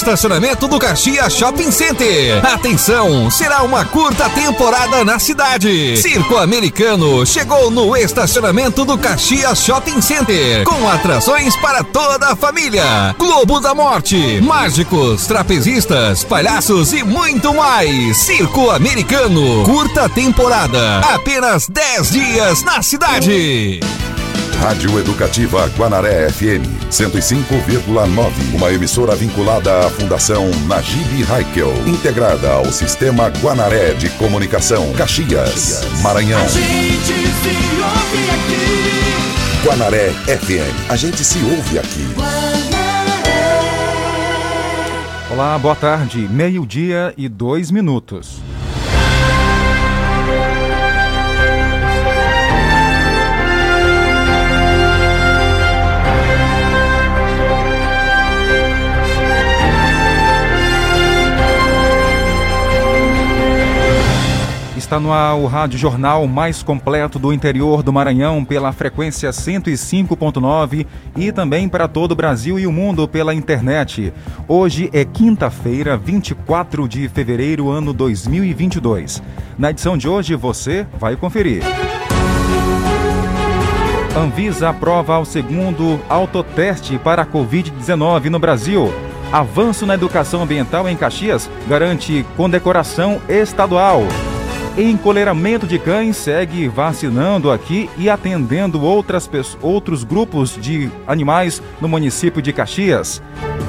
Estacionamento do Caxias Shopping Center. Atenção, será uma curta temporada na cidade. Circo Americano chegou no estacionamento do Caxias Shopping Center com atrações para toda a família. Globo da Morte, mágicos, trapezistas, palhaços e muito mais. Circo Americano, curta temporada, apenas 10 dias na cidade. Rádio Educativa Guanaré FM 105,9. Uma emissora vinculada à Fundação Najib Haikel, integrada ao Sistema Guanaré de Comunicação, Caxias, Maranhão. A gente se ouve aqui. Guanaré FM. A gente se ouve aqui. Olá, boa tarde. Meio-dia e dois minutos. Está no ar o Rádio Jornal mais completo do interior do Maranhão pela frequência 105.9 e também para todo o Brasil e o mundo pela internet. Hoje é quinta-feira, 24 de fevereiro, ano 2022. Na edição de hoje você vai conferir. Anvisa aprova o segundo autoteste para a Covid-19 no Brasil. Avanço na educação ambiental em Caxias garante condecoração estadual. Encoleiramento de Cães segue vacinando aqui e atendendo outras, outros grupos de animais no município de Caxias.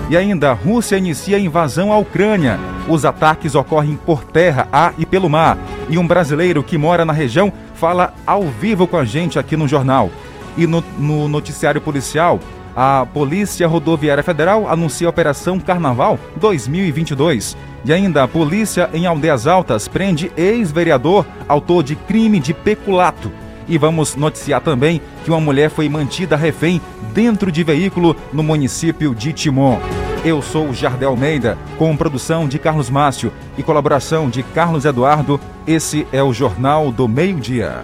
E ainda, a Rússia inicia a invasão à Ucrânia. Os ataques ocorrem por terra, ar e pelo mar. E um brasileiro que mora na região fala ao vivo com a gente aqui no jornal. E no, no noticiário policial, a Polícia Rodoviária Federal anuncia a Operação Carnaval 2022. E ainda a polícia em Aldeias Altas prende ex-vereador autor de crime de peculato. E vamos noticiar também que uma mulher foi mantida refém dentro de veículo no município de Timon. Eu sou Jardel Almeida, com produção de Carlos Márcio e colaboração de Carlos Eduardo. Esse é o Jornal do Meio-Dia.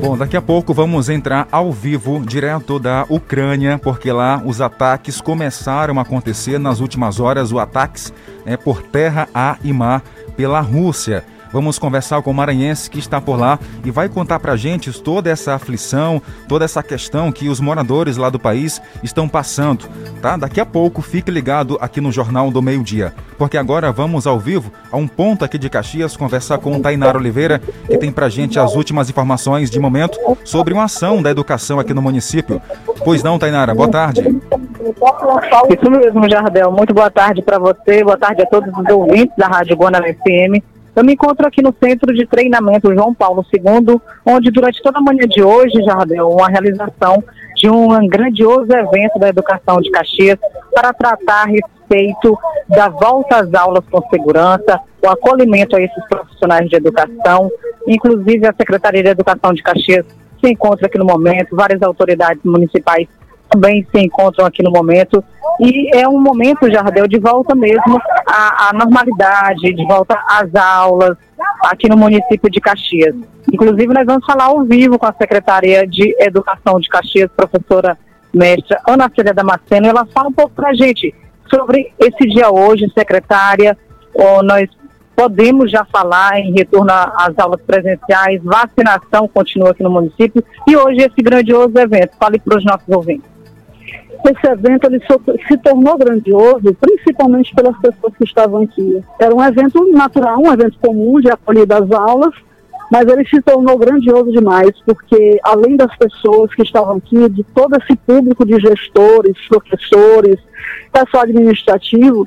Bom, daqui a pouco vamos entrar ao vivo, direto da Ucrânia, porque lá os ataques começaram a acontecer nas últimas horas, o ataques é, por terra, ar e mar pela Rússia. Vamos conversar com o maranhense que está por lá e vai contar para a gente toda essa aflição, toda essa questão que os moradores lá do país estão passando, tá? Daqui a pouco fique ligado aqui no Jornal do Meio Dia, porque agora vamos ao vivo, a um ponto aqui de Caxias, conversar com o Tainara Oliveira, que tem para a gente as últimas informações de momento sobre uma ação da educação aqui no município. Pois não, Tainara, boa tarde. Isso mesmo, Jardel. Muito boa tarde para você, boa tarde a todos os ouvintes da Rádio Guanara FM. Eu me encontro aqui no Centro de Treinamento João Paulo II, onde durante toda a manhã de hoje, Jardel, uma realização de um grandioso evento da educação de Caxias para tratar a respeito da volta às aulas com segurança, o acolhimento a esses profissionais de educação, inclusive a Secretaria de Educação de Caxias se encontra aqui no momento, várias autoridades municipais também se encontram aqui no momento. E é um momento, Jardel, de volta mesmo à, à normalidade, de volta às aulas aqui no município de Caxias. Inclusive, nós vamos falar ao vivo com a Secretaria de Educação de Caxias, professora mestra Ana Célia Damasceno. Ela fala um pouco para a gente sobre esse dia hoje, secretária. nós podemos já falar em retorno às aulas presenciais, vacinação continua aqui no município e hoje esse grandioso evento. Fale para os nossos ouvintes esse evento ele se tornou grandioso, principalmente pelas pessoas que estavam aqui. Era um evento natural, um evento comum de acolhida às aulas, mas ele se tornou grandioso demais, porque além das pessoas que estavam aqui, de todo esse público de gestores, professores, pessoal administrativo,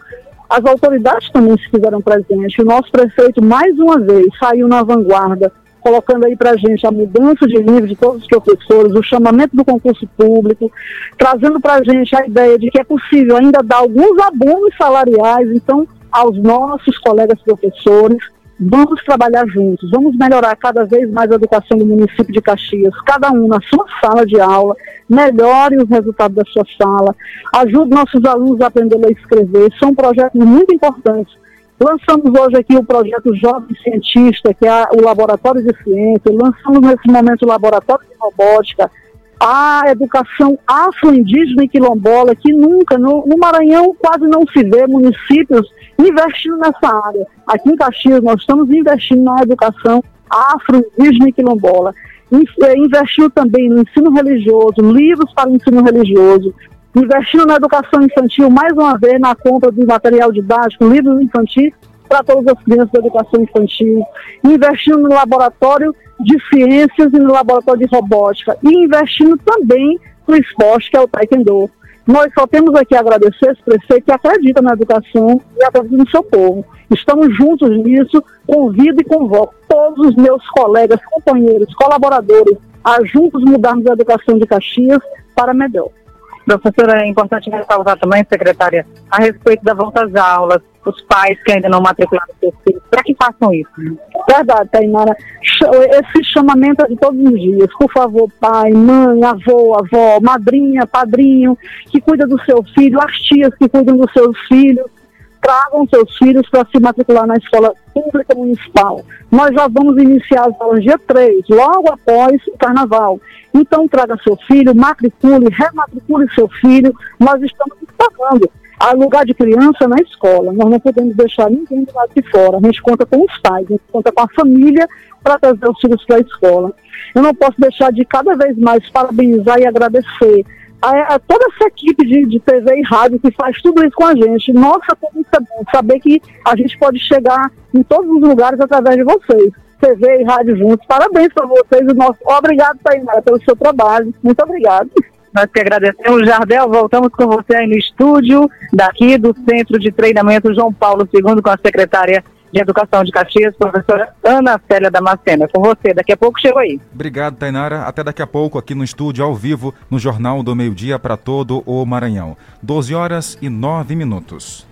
as autoridades também se fizeram presentes. O nosso prefeito, mais uma vez, saiu na vanguarda colocando aí para a gente a mudança de nível de todos os professores, o chamamento do concurso público, trazendo para a gente a ideia de que é possível ainda dar alguns abonos salariais, então, aos nossos colegas professores. Vamos trabalhar juntos, vamos melhorar cada vez mais a educação do município de Caxias, cada um na sua sala de aula, melhore os resultados da sua sala, ajude nossos alunos a aprender a escrever. São projetos muito importantes Lançamos hoje aqui o projeto Jovem Cientista, que é o Laboratório de Ciência. Lançamos nesse momento o Laboratório de Robótica, a educação afro-indígena e quilombola, que nunca, no, no, Maranhão quase não se vê municípios investindo nessa área. Aqui em Caxias nós estamos investindo na educação afro-indígena e quilombola. Eh, investiu também no ensino religioso, livros para o ensino religioso, investindo na educação infantil, mais uma vez, na compra de material didático, livros infantis para todas as crianças da educação infantil, investindo no laboratório de ciências e no laboratório de robótica, e investindo também no esporte, que é o Taekwondo. Nós só temos aqui a agradecer esse prefeito que acredita na educação e acredita no seu povo. Estamos juntos nisso, convido e convoco todos os meus colegas, companheiros, colaboradores a juntos mudarmos a educação de Caxias para melhor. Professora, é importante ressaltar também, secretária, a respeito da volta às aulas, os pais que ainda não matricularam seus filhos, para que façam isso? Verdade, Tainara. Esse chamamento é de todos os dias. Por favor, pai, mãe, avô, avó, madrinha, padrinho, que cuida do seu filho, as tias que cuidam dos seus filhos, tragam seus filhos para se matricular na escola pública municipal. Nós já vamos iniciar as aulas dia 3, logo após o carnaval. Então traga seu filho, matricule, rematricule seu filho. Nós estamos pagando a lugar de criança na escola. Nós não podemos deixar ninguém do lado de fora. A gente conta com os pais, a gente conta com a família para trazer os filhos para a escola. Eu não posso deixar de cada vez mais parabenizar e agradecer a, a, toda essa equipe de, de, TV e rádio que faz tudo isso com a gente. Nossa, como é saber que a gente pode chegar em todos os lugares através de vocês. TV e rádio juntos. Parabéns para vocês. O nosso... Obrigado, Tainara, pelo seu trabalho. Muito obrigado. Nós que agradecemos, Jardel. Voltamos com você aí no estúdio, daqui do Centro de Treinamento João Paulo II, com a secretária de Educação de Caxias, professora Ana Célia Damascena. Com você, daqui a pouco chego aí. Obrigado, Tainara. Até daqui a pouco aqui no estúdio, ao vivo, no Jornal do Meio Dia para todo o Maranhão. 12 horas e 9 minutos.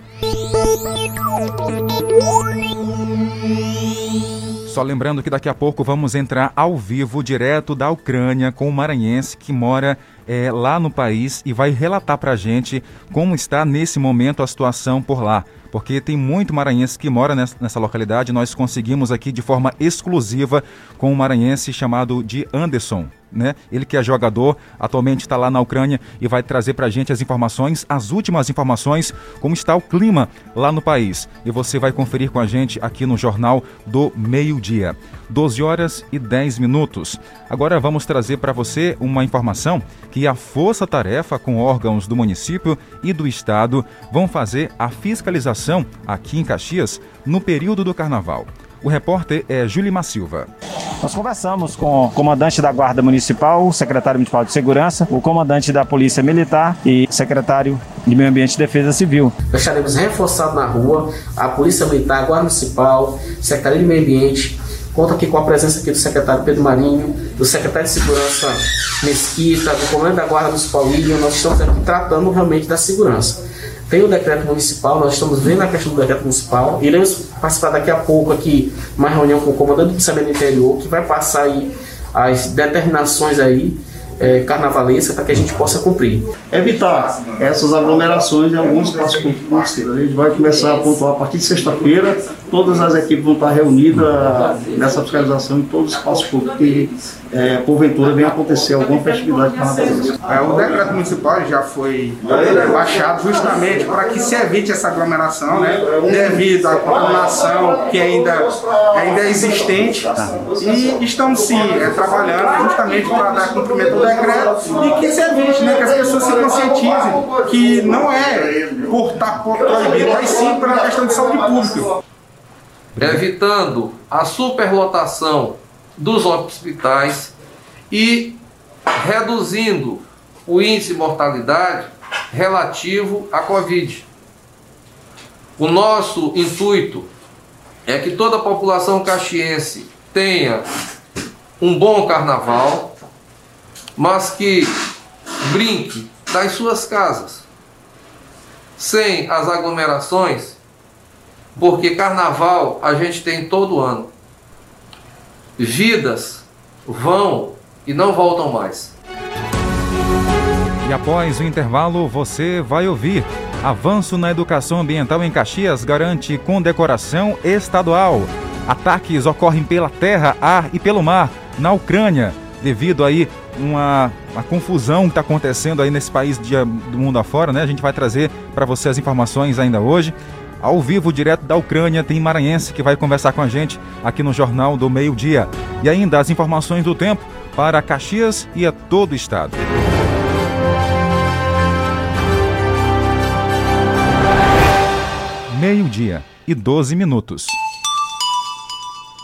Só lembrando que daqui a pouco vamos entrar ao vivo, direto da Ucrânia, com o maranhense que mora é, lá no país e vai relatar para a gente como está nesse momento a situação por lá porque tem muito maranhense que mora nessa, localidade. Nós conseguimos aqui de forma exclusiva com um maranhense chamado de Anderson. Né? Ele que é jogador, atualmente está lá na Ucrânia e vai trazer para a gente as informações, as últimas informações, como está o clima lá no país. E você vai conferir com a gente aqui no Jornal do Meio-Dia. 12 horas e 10 minutos. Agora vamos trazer para você uma informação que a Força Tarefa com órgãos do município e do estado vão fazer a fiscalização aqui em Caxias no período do carnaval. O repórter é Julimar Silva. Nós conversamos com o comandante da Guarda Municipal, o secretário municipal de Segurança, o comandante da Polícia Militar e secretário de Meio Ambiente e Defesa Civil. Nós estaremos reforçados na rua, a Polícia Militar, a Guarda Municipal, Secretaria de Meio Ambiente, Conta aqui com a presença aqui do secretário Pedro Marinho, do secretário de Segurança Mesquita, do comando da Guarda Municipal William. Nós estamos aqui tratando realmente da segurança. Tem o decreto municipal, nós estamos vendo a questão do decreto municipal. Iremos participar daqui a pouco aqui uma reunião com o comandante do Policiamento Interior, que vai passar aí as determinações aí é, carnavalesca para que a gente possa cumprir. Evitar essas aglomerações em alguns espaços públicos. A gente vai começar a pontuar a partir de sexta-feira. Todas as equipes vão estar reunidas nessa fiscalização em todos os espaços públicos que, é, porventura, venha acontecer alguma festividade carnavalesca. É, o decreto municipal já foi baixado justamente para que se evite essa aglomeração, né, devido à contaminação que ainda, ainda é existente. E estamos sim é, trabalhando justamente para dar cumprimento decreto e que se evite, né, que as pessoas se conscientizem que não é por estar proibido, mas sim pela questão de saúde pública. Evitando a superlotação dos hospitais e reduzindo o índice de mortalidade relativo à Covid. O nosso intuito é que toda a população caxiense tenha um bom carnaval, mas que brinque das suas casas, sem as aglomerações, porque carnaval a gente tem todo ano. Vidas vão e não voltam mais. E após o intervalo, você vai ouvir. Avanço na educação ambiental em Caxias garante condecoração estadual. Ataques ocorrem pela terra, ar e pelo mar na Ucrânia, devido aí uma, uma confusão que está acontecendo aí nesse país de, do mundo afora, né? A gente vai trazer para você as informações ainda hoje. Ao vivo, direto da Ucrânia, tem Maranhense que vai conversar com a gente aqui no Jornal do Meio Dia. E ainda as informações do tempo para Caxias e a todo o estado. Meio-dia e 12 minutos.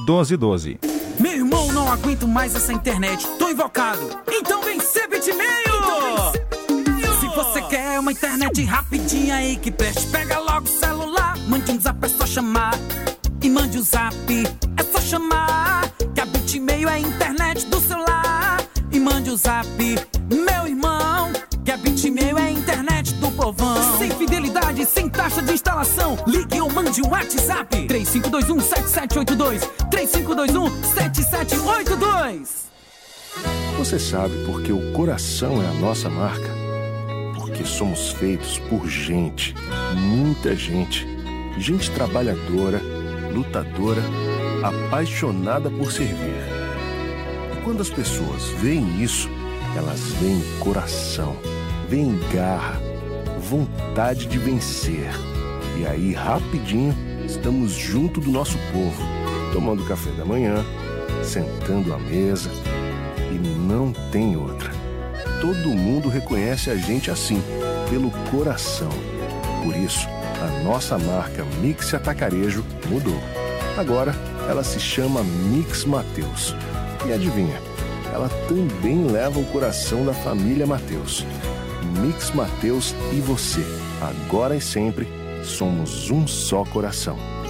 12 e 12. Não aguento mais essa internet. Tô invocado. Então vem ser bitmail! Então Se você quer uma internet rapidinha aí que preste, pega logo o celular. Mande um zap, é só chamar. E mande o um zap, é só chamar. Que a bitmail é a internet do celular. E mande o um zap, meu irmão. Que a bitmail é a internet do povão. Sem fidelidade, sem taxa de instalação. Ligue ou mande um WhatsApp. 3521-7782. 3521-7782. Você sabe por que o coração é a nossa marca? Porque somos feitos por gente, muita gente. Gente trabalhadora, lutadora, apaixonada por servir. E quando as pessoas veem isso, elas veem coração, veem garra, vontade de vencer. E aí, rapidinho, estamos junto do nosso povo, tomando café da manhã, sentando à mesa. E não tem outra. Todo mundo reconhece a gente assim, pelo coração. Por isso, a nossa marca Mix Atacarejo mudou. Agora, ela se chama Mix Mateus. E adivinha? Ela também leva o coração da família Mateus. Mix Mateus e você, agora e sempre, somos um só coração.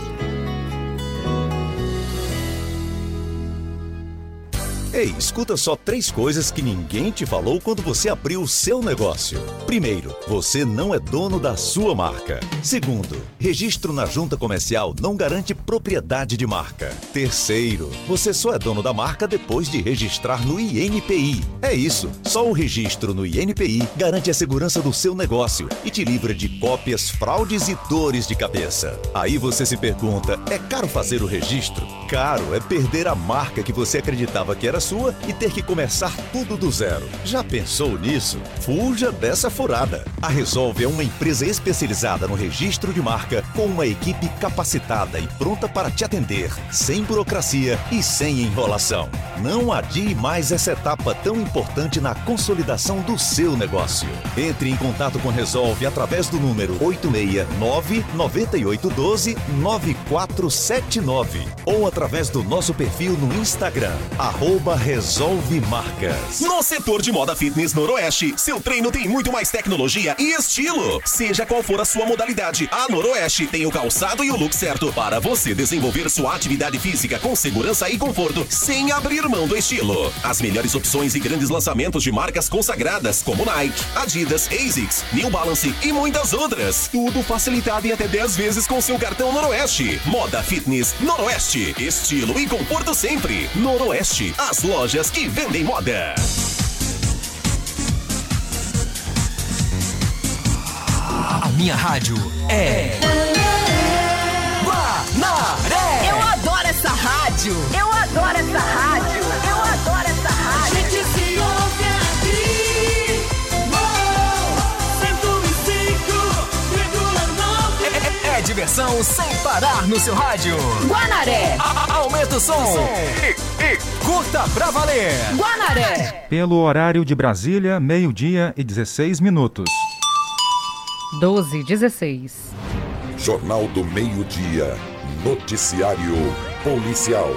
Ei, escuta só três coisas que ninguém te falou quando você abriu o seu negócio. Primeiro, você não é dono da sua marca. Segundo, registro na junta comercial não garante propriedade de marca. Terceiro, você só é dono da marca depois de registrar no INPI. É isso, só o registro no INPI garante a segurança do seu negócio e te livra de cópias, fraudes e dores de cabeça. Aí você se pergunta: é caro fazer o registro? Caro é perder a marca que você acreditava que era sua e ter que começar tudo do zero. Já pensou nisso? Fuja dessa furada. A Resolve é uma empresa especializada no registro de marca com uma equipe capacitada e pronta para te atender, sem burocracia e sem enrolação. Não adie mais essa etapa tão importante na consolidação do seu negócio. Entre em contato com a Resolve através do número 869 9812 9479 ou através do nosso perfil no Instagram, arroba Resolve Marcas. No setor de moda fitness Noroeste, seu treino tem muito mais tecnologia e estilo. Seja qual for a sua modalidade, a Noroeste tem o calçado e o look certo para você desenvolver sua atividade física com segurança e conforto, sem abrir mão do estilo. As melhores opções e grandes lançamentos de marcas consagradas como Nike, Adidas, ASICS, New Balance e muitas outras. Tudo facilitado em até 10 vezes com seu cartão Noroeste. Moda Fitness Noroeste. Estilo e conforto sempre. Noroeste, as lojas que vendem moda. A minha rádio é. Guanaré! Eu adoro essa rádio! Eu adoro essa rádio! Diversão sem parar no seu rádio. Guanaré! A, aumenta o som e, e curta pra valer. Guanaré! Pelo horário de Brasília, meio-dia e 16 minutos. 12 e 16. Jornal do Meio-Dia. Noticiário Policial.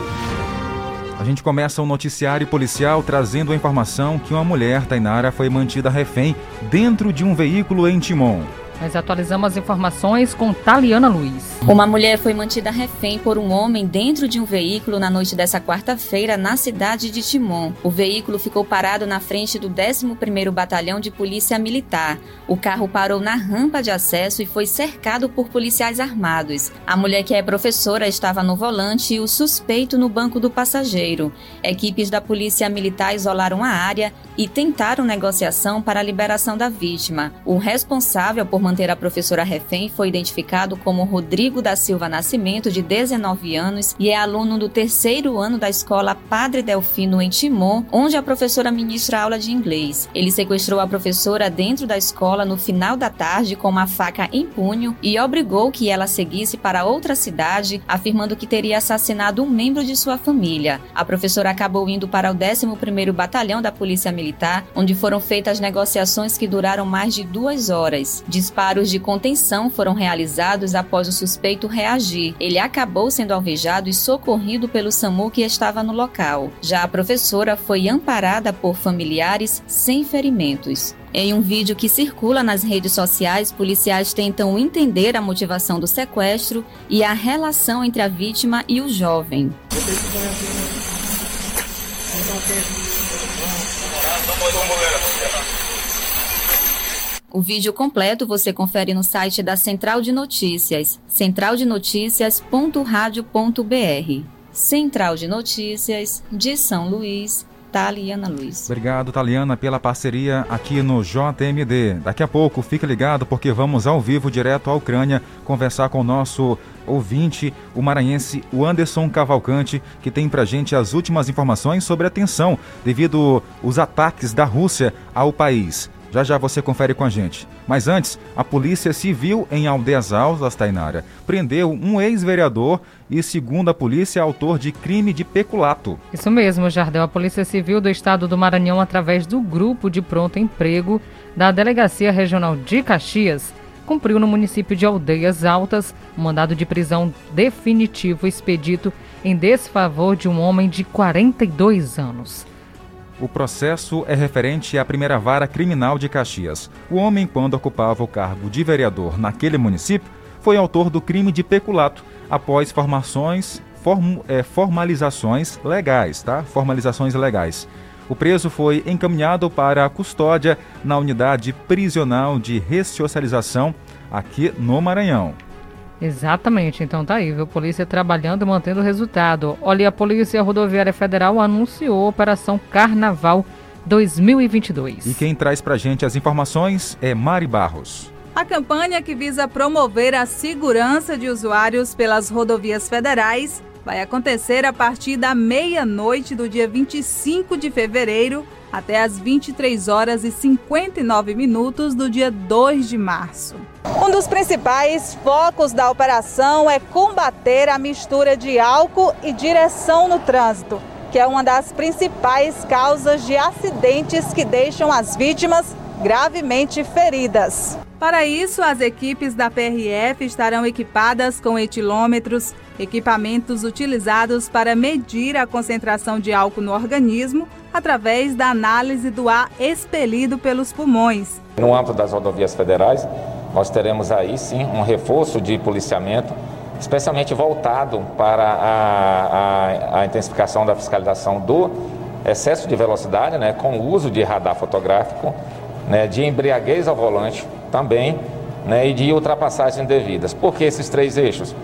A gente começa o noticiário policial trazendo a informação que uma mulher, Tainara, foi mantida refém dentro de um veículo em Timon. Nós atualizamos as informações com Taliana Luiz. Uma mulher foi mantida refém por um homem dentro de um veículo na noite dessa quarta-feira na cidade de Timon. O veículo ficou parado na frente do 11º Batalhão de Polícia Militar. O carro parou na rampa de acesso e foi cercado por policiais armados. A mulher que é professora estava no volante e o suspeito no banco do passageiro. Equipes da Polícia Militar isolaram a área e tentaram negociação para a liberação da vítima. O responsável por manter a professora refém foi identificado como Rodrigo da Silva Nascimento, de 19 anos, e é aluno do terceiro ano da escola Padre Delfino em Timon, onde a professora ministra aula de inglês. Ele sequestrou a professora dentro da escola no final da tarde com uma faca em punho e obrigou que ela seguisse para outra cidade, afirmando que teria assassinado um membro de sua família. A professora acabou indo para o 11º Batalhão da Polícia Militar, onde foram feitas negociações que duraram mais de duas horas. Disparos de contenção foram realizados após o suspeito reagir. Ele acabou sendo alvejado e socorrido pelo SAMU que estava no local. Já a professora foi amparada por familiares sem ferimentos. Em um vídeo que circula nas redes sociais, policiais tentam entender a motivação do sequestro e a relação entre a vítima e o jovem. O vídeo completo você confere no site da Central de Notícias, centraldenoticias.radio.br. Central de Notícias de São Luís, Taliana Luiz. Obrigado, Taliana, pela parceria aqui no JMD. Daqui a pouco, fique ligado porque vamos ao vivo, direto à Ucrânia, conversar com o nosso ouvinte, o maranhense o Anderson Cavalcante, que tem pra gente as últimas informações sobre a tensão devido aos ataques da Rússia ao país. Já já você confere com a gente. Mas antes, a Polícia Civil em Aldeias Altas, Tainara, prendeu um ex-vereador e, segundo a polícia, autor de crime de peculato. Isso mesmo, Jardel. A Polícia Civil do Estado do Maranhão, através do Grupo de Pronto Emprego da Delegacia Regional de Caxias, cumpriu no município de Aldeias Altas um mandado de prisão definitivo expedito em desfavor de um homem de 42 anos. O processo é referente à primeira vara criminal de Caxias. O homem, quando ocupava o cargo de vereador naquele município, foi autor do crime de peculato após formações, form, é, formalizações legais, tá? Formalizações legais. O preso foi encaminhado para a custódia na unidade prisional de ressocialização aqui no Maranhão. Exatamente, então tá aí, viu? Polícia trabalhando e mantendo o resultado. Olha, a Polícia Rodoviária Federal anunciou a Operação Carnaval 2022. E quem traz pra gente as informações é Mari Barros. A campanha que visa promover a segurança de usuários pelas rodovias federais vai acontecer a partir da meia-noite do dia 25 de fevereiro até as 23 horas e 59 minutos do dia 2 de março. Um dos principais focos da operação é combater a mistura de álcool e direção no trânsito, que é uma das principais causas de acidentes que deixam as vítimas gravemente feridas. Para isso, as equipes da PRF estarão equipadas com etilômetros, equipamentos utilizados para medir a concentração de álcool no organismo através da análise do ar expelido pelos pulmões. No âmbito das rodovias federais, nós teremos aí sim um reforço de policiamento, especialmente voltado para a, a, a intensificação da fiscalização do excesso de velocidade, né, com o uso de radar fotográfico, né, de embriaguez ao volante também né, e de ultrapassagens indevidas. Por que esses três eixos?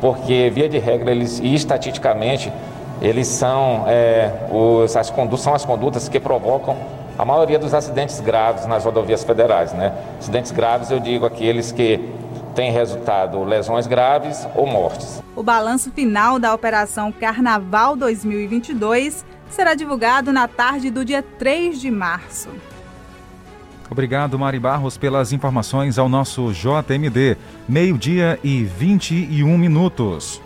Porque, via de regra, eles, e estatisticamente, eles são, é, os, as são as condutas que provocam a maioria dos acidentes graves nas rodovias federais. Né? Acidentes graves, eu digo aqueles que têm resultado lesões graves ou mortes. O balanço final da Operação Carnaval 2022 será divulgado na tarde do dia 3 de março. Obrigado, Mari Barros, pelas informações ao nosso JMD. Meio-dia e 21 minutos.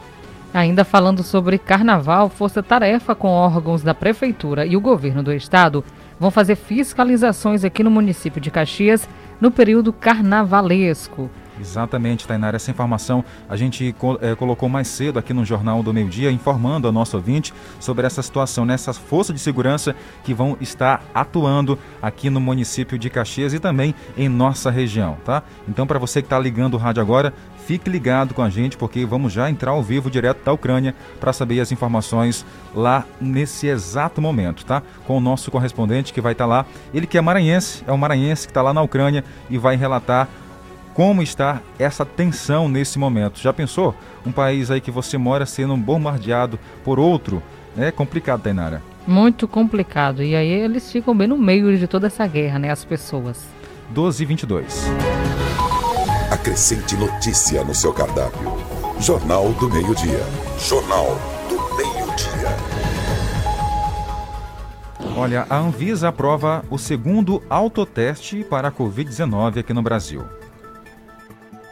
Ainda falando sobre carnaval, Força Tarefa com órgãos da Prefeitura e o governo do estado vão fazer fiscalizações aqui no município de Caxias no período carnavalesco. Exatamente, Tainara. Essa informação a gente é, colocou mais cedo aqui no Jornal do Meio Dia, informando ao nosso ouvinte sobre essa situação, nessas forças de segurança que vão estar atuando aqui no município de Caxias e também em nossa região, tá? Então, para você que está ligando o rádio agora, fique ligado com a gente, porque vamos já entrar ao vivo direto da Ucrânia para saber as informações lá nesse exato momento, tá? Com o nosso correspondente que vai estar tá lá. Ele que é maranhense, é um maranhense que está lá na Ucrânia e vai relatar como está essa tensão nesse momento. Já pensou? Um país aí que você mora sendo bombardeado por outro? É complicado, Tainara. Muito complicado. E aí eles ficam bem no meio de toda essa guerra, né? As pessoas. 12 e 22. Acrescente notícia no seu cardápio. Jornal do Meio-Dia. Jornal do Meio-Dia. Olha, a Anvisa aprova o segundo autoteste para a Covid-19 aqui no Brasil.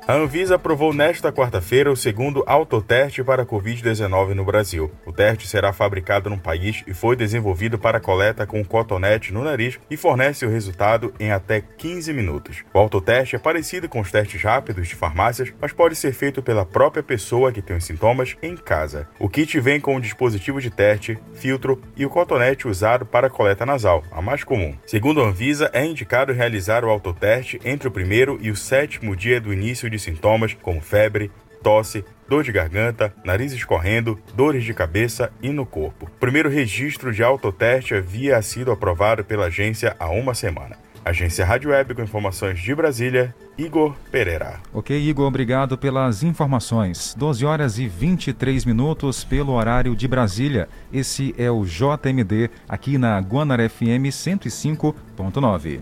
A Anvisa aprovou nesta quarta-feira o segundo autoteste para a Covid-19 no Brasil. O teste será fabricado no país e foi desenvolvido para coleta com cotonete no nariz e fornece o resultado em até 15 minutos. O autoteste é parecido com os testes rápidos de farmácias, mas pode ser feito pela própria pessoa que tem os sintomas em casa. O kit vem com o dispositivo de teste, filtro e o cotonete usado para coleta nasal, a mais comum. Segundo a Anvisa, é indicado realizar o autoteste entre o primeiro e o sétimo dia do início de sintomas como febre, tosse, dor de garganta, nariz escorrendo, dores de cabeça e no corpo. O primeiro registro de autoteste havia sido aprovado pela agência há uma semana. Agência Rádio Web com informações de Brasília, Igor Pereira. Ok, Igor, obrigado pelas informações. 12 horas e 23 minutos pelo horário de Brasília. Esse é o JMD aqui na Guanaré FM 105.9.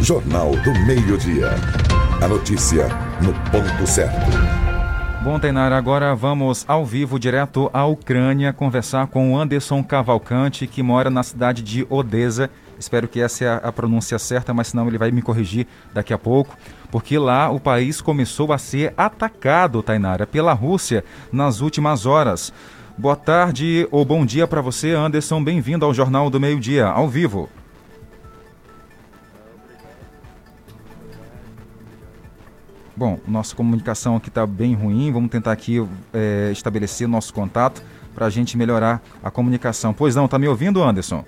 Jornal do Meio-Dia. A notícia no ponto certo. Bom, Tainara, agora vamos ao vivo, direto à Ucrânia, conversar com o Anderson Cavalcante, que mora na cidade de Odessa. Espero que essa é a pronúncia certa, mas senão ele vai me corrigir daqui a pouco. Porque lá o país começou a ser atacado, Tainara, pela Rússia nas últimas horas. Boa tarde ou bom dia para você, Anderson. Bem-vindo ao Jornal do Meio Dia, ao vivo. Bom, nossa comunicação aqui está bem ruim, vamos tentar aqui é, estabelecer nosso contato para a gente melhorar a comunicação. Pois não, está me ouvindo, Anderson?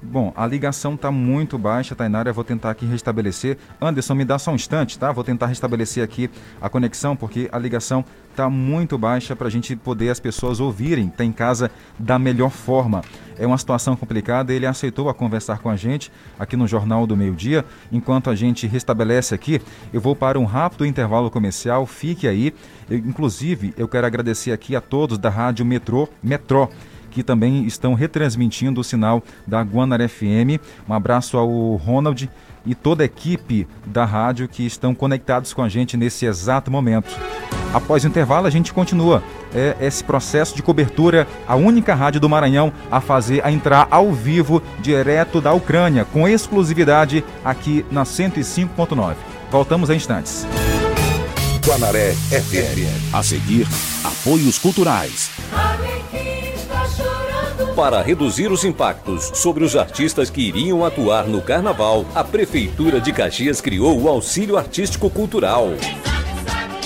Bom, a ligação está muito baixa, Tainara. Eu vou tentar aqui restabelecer. Anderson, me dá só um instante, tá? Vou tentar restabelecer aqui a conexão, porque a ligação está muito baixa para a gente poder as pessoas ouvirem, tá em casa da melhor forma. É uma situação complicada. Ele aceitou a conversar com a gente aqui no Jornal do Meio Dia. Enquanto a gente restabelece aqui, eu vou para um rápido intervalo comercial. Fique aí. Eu, inclusive, eu quero agradecer aqui a todos da Rádio Metrô, Metrô que também estão retransmitindo o sinal da Guanara FM. Um abraço ao Ronald e toda a equipe da rádio que estão conectados com a gente nesse exato momento. Após o intervalo, a gente continua é, esse processo de cobertura, a única rádio do Maranhão a fazer a entrar ao vivo direto da Ucrânia, com exclusividade aqui na 105.9. Voltamos em instantes. Guanaré FM. A seguir, apoios culturais. Para reduzir os impactos sobre os artistas que iriam atuar no carnaval, a Prefeitura de Caxias criou o Auxílio Artístico Cultural.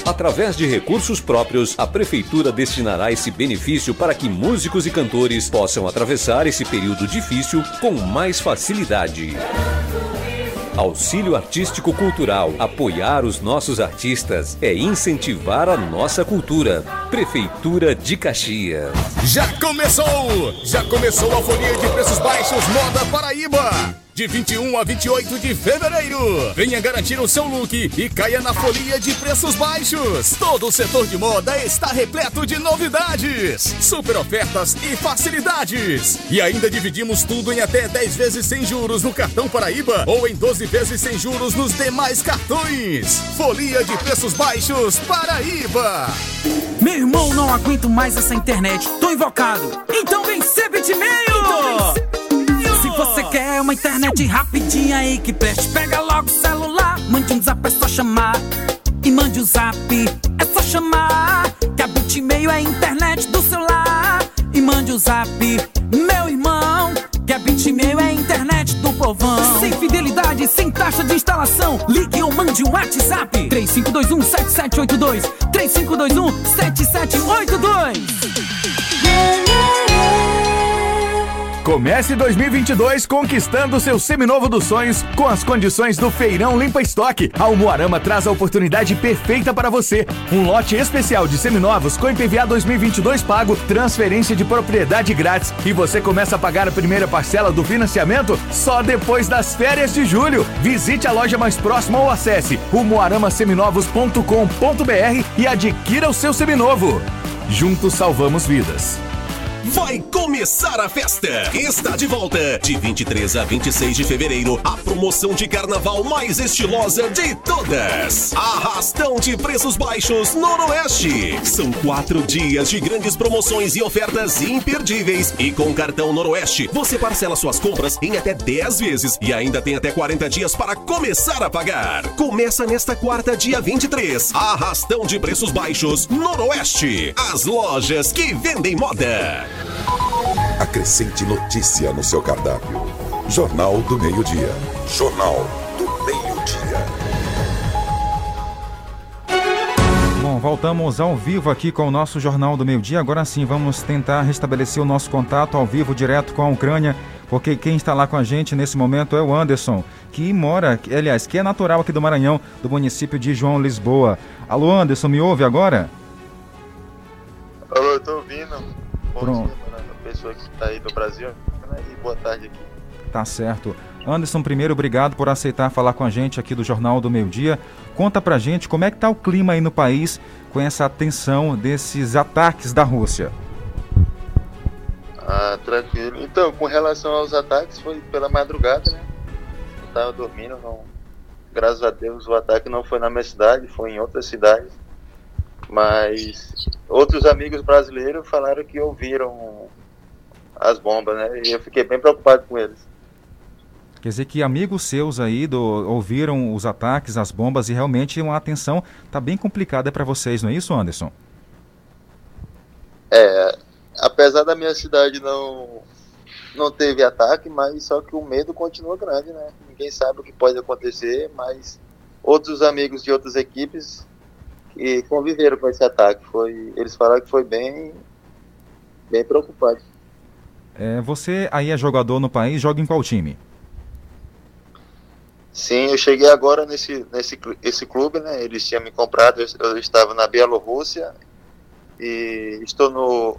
Através de recursos próprios, a Prefeitura destinará esse benefício para que músicos e cantores possam atravessar esse período difícil com mais facilidade. Auxílio Artístico Cultural. Apoiar os nossos artistas é incentivar a nossa cultura. Prefeitura de Caxias. Já começou! Já começou a folia de preços baixos Moda Paraíba! De 21 a 28 de fevereiro. Venha garantir o seu look e caia na folia de preços baixos. Todo o setor de moda está repleto de novidades, super ofertas e facilidades. E ainda dividimos tudo em até 10 vezes sem juros no cartão Paraíba ou em 12 vezes sem juros nos demais cartões. Folia de preços baixos Paraíba. Meu irmão, não aguento mais essa internet. Tô invocado. Então vem ser bitmail. Então vem você quer uma internet rapidinha aí que preste, pega logo o celular. Mande um zap, é só chamar. E mande um zap, é só chamar. Que a Bitmail é a internet do celular. E mande um zap, meu irmão. Que a Bitmail é a internet do povão. Sem fidelidade, taxa de instalação. Ligue ou mande um WhatsApp. 3521 7782. 3521 7782. Comece 2022 conquistando seu seminovo dos sonhos com as condições do Feirão Limpa Estoque. A Umuarama traz a oportunidade perfeita para você. Um lote especial de seminovos com IPVA 2022 pago, transferência de propriedade grátis e você começa a pagar a primeira parcela do financiamento só depois das férias de julho. Visite a loja mais próxima ou acesse umuaramaseminovos.com.br e adquira o seu seminovo. Juntos salvamos vidas. Vai começar a festa! Está de volta! De 23 a 26 de fevereiro, a promoção de carnaval mais estilosa de todas! Arrastão de preços baixos Noroeste! São quatro dias de grandes promoções e ofertas imperdíveis. E com cartão Noroeste, você parcela suas compras em até 10 vezes e ainda tem até 40 dias para começar a pagar. Começa nesta quarta, dia 23. Arrastão de preços baixos Noroeste! As lojas que vendem moda! Acrescente notícia no seu cardápio. Jornal do Meio-Dia. Jornal do Meio-Dia. Bom, voltamos ao vivo aqui com o nosso Jornal do Meio Dia. Agora sim, vamos tentar restabelecer o nosso contato ao vivo direto com a Ucrânia, porque quem está lá com a gente nesse momento é o Anderson, que mora, aliás, que é natural aqui do Maranhão, do município de João Lisboa. Alô, Anderson, me ouve agora? Alô, eu tô ouvindo. Bom Pronto. dia pessoa que está aí do Brasil. E boa tarde aqui. Tá certo. Anderson, primeiro, obrigado por aceitar falar com a gente aqui do Jornal do Meio Dia. Conta pra gente como é que tá o clima aí no país com essa tensão desses ataques da Rússia. Ah, tranquilo. Então, com relação aos ataques, foi pela madrugada, né? Eu tava dormindo, não... graças a Deus o ataque não foi na minha cidade, foi em outra cidade. Mas outros amigos brasileiros falaram que ouviram as bombas, né? E eu fiquei bem preocupado com eles. Quer dizer que amigos seus aí do, ouviram os ataques, as bombas e realmente uma atenção tá bem complicada para vocês, não é isso, Anderson? É, apesar da minha cidade não não teve ataque, mas só que o medo continua grande, né? Ninguém sabe o que pode acontecer, mas outros amigos de outras equipes que conviveram com esse ataque, foi, eles falaram que foi bem bem preocupante. É, você aí é jogador no país, joga em qual time? Sim, eu cheguei agora nesse, nesse esse clube, né? Eles tinham me comprado, eu, eu estava na Bielorrússia e estou no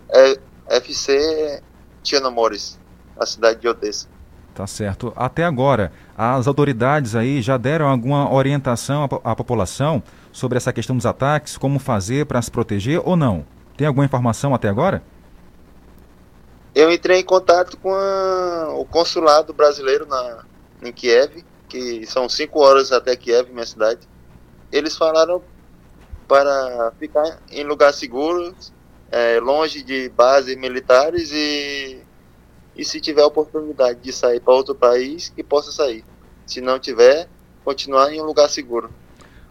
FC Chernomorets, na cidade de Odessa. Tá certo. Até agora, as autoridades aí já deram alguma orientação à, à população sobre essa questão dos ataques, como fazer para se proteger ou não? Tem alguma informação até agora? Eu entrei em contato com a- o consulado brasileiro na, em Kiev, que são cinco horas até Kiev, minha cidade. Eles falaram para ficar em lugar seguro, é, longe de bases militares e, e se tiver oportunidade de sair para outro país, que possa sair. Se não tiver, continuar em um lugar seguro.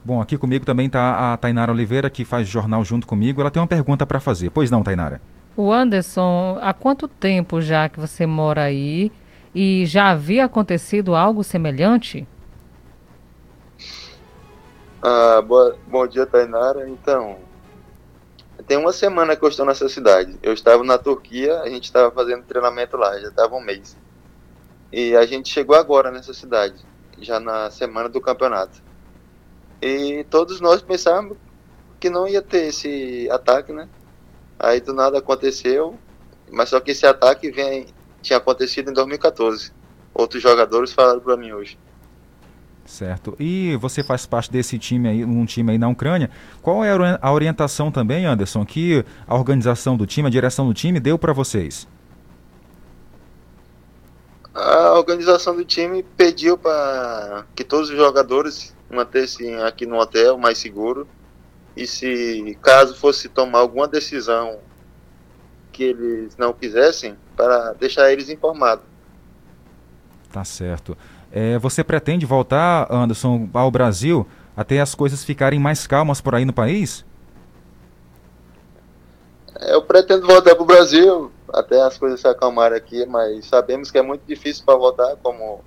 Bom, aqui comigo também está a Tainara Oliveira, que faz jornal junto comigo. Ela tem uma pergunta para fazer. Pois não, Tainara? O Anderson, há quanto tempo já que você mora aí e já havia acontecido algo semelhante? Ah, boa, bom dia, Tainara. Então, tem uma semana que eu estou nessa cidade. Eu estava na Turquia, a gente estava fazendo treinamento lá, já estava um mês. E a gente chegou agora nessa cidade, já na semana do campeonato. E todos nós pensávamos que não ia ter esse ataque, né? Aí do nada aconteceu, mas só que esse ataque vem, tinha acontecido em 2014. Outros jogadores falaram para mim hoje. Certo. E você faz parte desse time aí, um time aí na Ucrânia. Qual é a ori- a orientação também, Anderson, que a organização do time, a direção do time deu para vocês? A organização do time pediu para que todos os jogadores mantessem aqui no hotel mais seguro e se caso fosse tomar alguma decisão que eles não quisessem, para deixar eles informados. Tá certo. É, você pretende voltar, Anderson, ao Brasil até as coisas ficarem mais calmas por aí no país? Eu pretendo voltar para o Brasil até as coisas se acalmarem aqui, mas sabemos que é muito difícil para voltar, como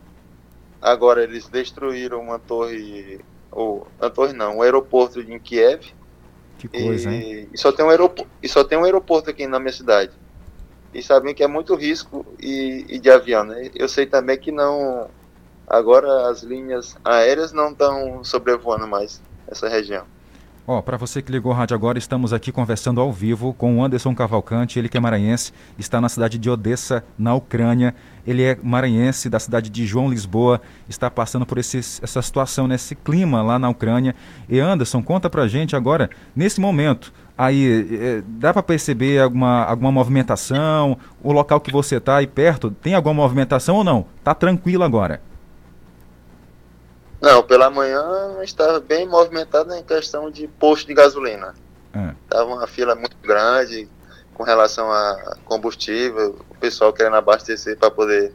agora eles destruíram uma torre, ou a torre não, um aeroporto em Kiev. Que coisa, e, hein? e só tem um aeroporto, e só tem um aeroporto aqui na minha cidade. E sabem que é muito risco e, e de avião, né? Eu sei também que não agora as linhas aéreas não estão sobrevoando mais essa região. Ó, para você que ligou o rádio agora, estamos aqui conversando ao vivo com o Anderson Cavalcante, ele que é maranhense, está na cidade de Odessa, na Ucrânia. Ele é maranhense da cidade de João Lisboa, está passando por esse, essa situação, nesse clima lá na Ucrânia. E Anderson, conta pra gente agora, nesse momento, aí eh, dá para perceber alguma, alguma movimentação? O local que você está aí perto, tem alguma movimentação ou não? Tá tranquilo agora? Não, pela manhã estava bem movimentado em questão de posto de gasolina. É. Tava uma fila muito grande com relação a combustível, o pessoal querendo abastecer para poder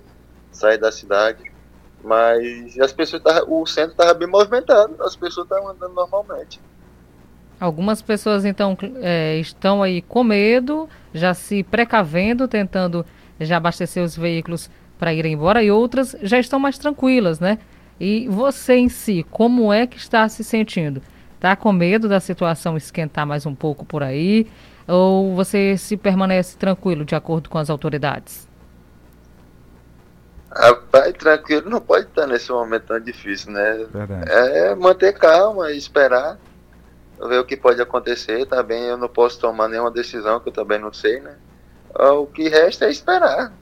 sair da cidade. Mas as pessoas tava, o centro estava bem movimentado, as pessoas estavam andando normalmente. Algumas pessoas então é, estão aí com medo, já se precavendo, tentando já abastecer os veículos para ir embora, e outras já estão mais tranquilas, né? E você em si, como é que está se sentindo? Está com medo da situação esquentar mais um pouco por aí? Ou você se permanece tranquilo de acordo com as autoridades? Rapaz, tranquilo não pode estar nesse momento tão difícil, né? Verdade. É manter calma e esperar, ver o que pode acontecer. Também eu não posso tomar nenhuma decisão que eu também não sei, né? O que resta é esperar.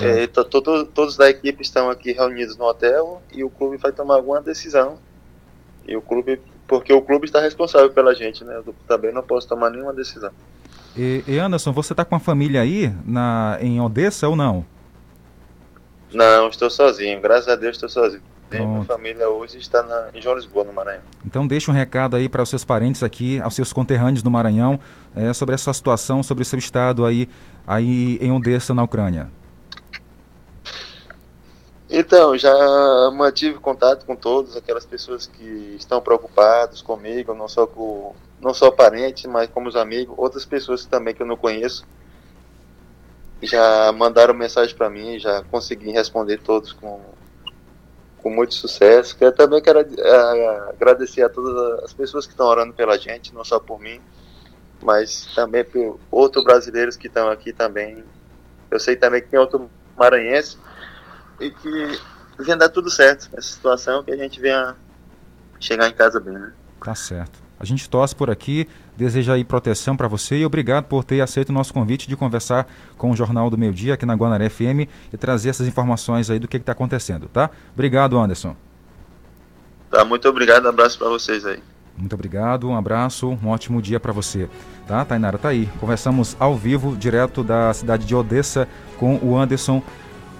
É, to, to, todos da equipe estão aqui reunidos no hotel e o clube vai tomar alguma decisão. E o clube, porque o clube está responsável pela gente, né? Eu também não posso tomar nenhuma decisão. E, e Anderson, você está com a família aí na, em Odessa ou não? Não, estou sozinho. Graças a Deus estou sozinho. Minha família hoje está na, em João Lisboa, no Maranhão. Então deixa um recado aí para os seus parentes aqui, aos seus conterrâneos do Maranhão, é, sobre essa situação, sobre o seu estado aí, aí em Odessa, na Ucrânia. Então, já mantive contato com todas aquelas pessoas que estão preocupadas comigo, não só com não só parentes, mas como os amigos, outras pessoas também que eu não conheço. Já mandaram mensagem para mim, já consegui responder todos com, com muito sucesso. Eu também quero agradecer a todas as pessoas que estão orando pela gente, não só por mim, mas também por outros brasileiros que estão aqui também. Eu sei também que tem outro maranhense e que venha dar tudo certo essa situação, que a gente venha chegar em casa bem, né? Tá certo. A gente torce por aqui, deseja aí proteção para você e obrigado por ter aceito o nosso convite de conversar com o Jornal do Meio Dia aqui na Guanaré FM e trazer essas informações aí do que está acontecendo, tá? Obrigado, Anderson. Tá, muito obrigado, um abraço para vocês aí. Muito obrigado, um abraço, um ótimo dia para você. Tá, Tainara, tá aí. Conversamos ao vivo, direto da cidade de Odessa, com o Anderson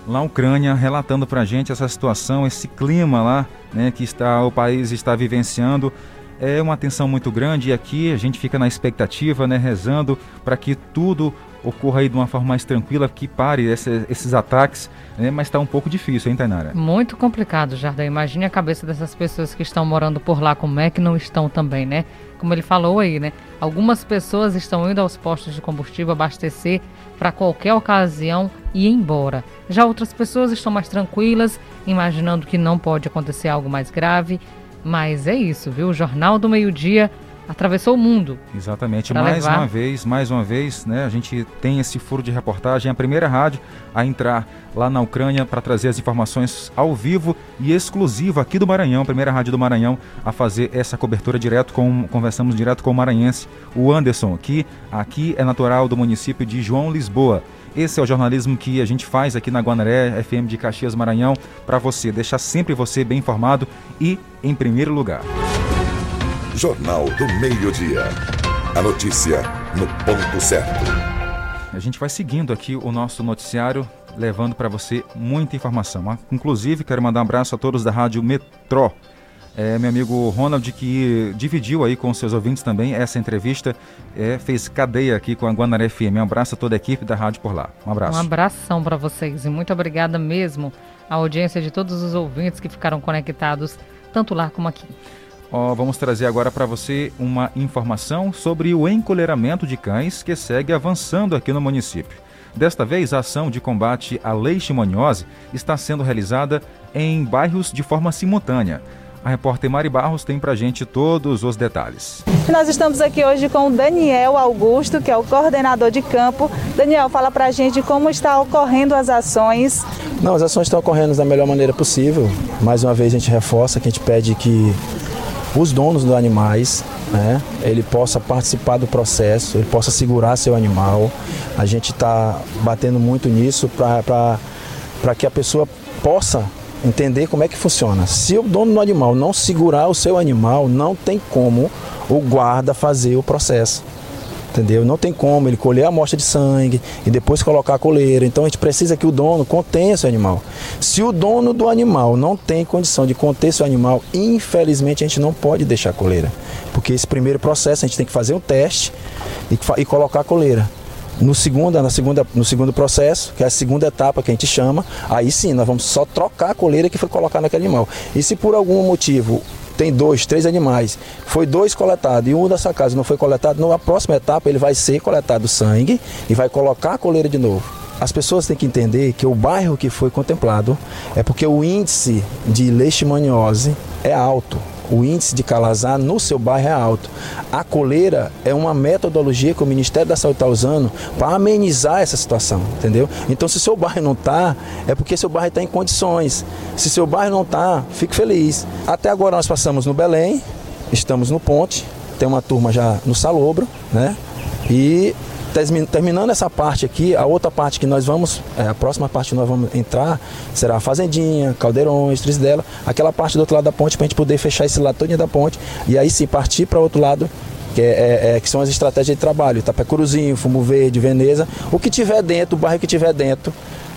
lá na Ucrânia, relatando para a gente essa situação, esse clima lá, né, que está o país está vivenciando. É uma tensão muito grande e aqui a gente fica na expectativa, né, rezando para que tudo ocorra aí de uma forma mais tranquila, que pare esse, esses ataques, né, mas está um pouco difícil, hein, Tainara? Muito complicado, Jardim. Imagine a cabeça dessas pessoas que estão morando por lá, como é que não estão também, né? Como ele falou aí, né? Algumas pessoas estão indo aos postos de combustível abastecer para qualquer ocasião e ir embora. Já outras pessoas estão mais tranquilas, imaginando que não pode acontecer algo mais grave. Mas é isso, viu? O Jornal do Meio-Dia atravessou o mundo. Exatamente. Mais levar. uma vez, mais uma vez, né? A gente tem esse furo de reportagem, a primeira rádio a entrar lá na Ucrânia para trazer as informações ao vivo e exclusiva aqui do Maranhão, a primeira rádio do Maranhão a fazer essa cobertura direto com conversamos direto com o maranhense, o Anderson, que aqui é natural do município de João Lisboa. Esse é o jornalismo que a gente faz aqui na Guanaré FM de Caxias Maranhão para você, deixar sempre você bem informado e em primeiro lugar. Jornal do Meio-Dia. A notícia no ponto certo. A gente vai seguindo aqui o nosso noticiário, levando para você muita informação. Inclusive, quero mandar um abraço a todos da Rádio Metrô. É, meu amigo Ronald, que dividiu aí com seus ouvintes também essa entrevista, é, fez cadeia aqui com a Guanaré FM. Um abraço a toda a equipe da rádio por lá. Um abraço. Um abração para vocês e muito obrigada mesmo à audiência de todos os ouvintes que ficaram conectados, tanto lá como aqui. Ó, vamos trazer agora para você uma informação sobre o encolheramento de cães que segue avançando aqui no município. Desta vez, a ação de combate à leishmaniose está sendo realizada em bairros de forma simultânea. A repórter Mari Barros tem pra gente todos os detalhes. Nós estamos aqui hoje com o Daniel Augusto, que é o coordenador de campo. Daniel, fala pra gente como está ocorrendo as ações. Não, as ações estão ocorrendo da melhor maneira possível. Mais uma vez a gente reforça que a gente pede que os donos dos animais, né, ele possa participar do processo, ele possa segurar seu animal. A gente está batendo muito nisso para que a pessoa possa entender como é que funciona. Se o dono do animal não segurar o seu animal, não tem como o guarda fazer o processo. Entendeu? Não tem como ele colher a amostra de sangue e depois colocar a coleira. Então a gente precisa que o dono contenha seu animal. Se o dono do animal não tem condição de conter seu animal, infelizmente a gente não pode deixar a coleira. Porque esse primeiro processo a gente tem que fazer um teste e, e colocar a coleira. No segundo, na segunda, no segundo processo, que é a segunda etapa que a gente chama, aí sim nós vamos só trocar a coleira que foi colocada naquele animal. E se por algum motivo tem dois, três animais, foi dois coletados e um da sua casa não foi coletado, na próxima etapa ele vai ser coletado sangue e vai colocar a coleira de novo. As pessoas têm que entender que o bairro que foi contemplado é porque o índice de leishmaniose é alto o índice de calazar no seu bairro é alto. A coleira é uma metodologia que o Ministério da Saúde está usando para amenizar essa situação, entendeu? Então, se seu bairro não está, é porque seu bairro está em condições. Se seu bairro não está, fique feliz. Até agora nós passamos no Belém, estamos no Ponte, tem uma turma já no Salobro, né? E terminando essa parte aqui, a outra parte que nós vamos, é, a próxima parte que nós vamos entrar será a fazendinha, caldeirões, dela, aquela parte do outro lado da ponte para a gente poder fechar esse lado da ponte e aí sim partir para o outro lado que, é, é, é, que são as estratégias de trabalho, Itapecuruzinho, Fumo Verde, Veneza, o que tiver dentro, o bairro que tiver dentro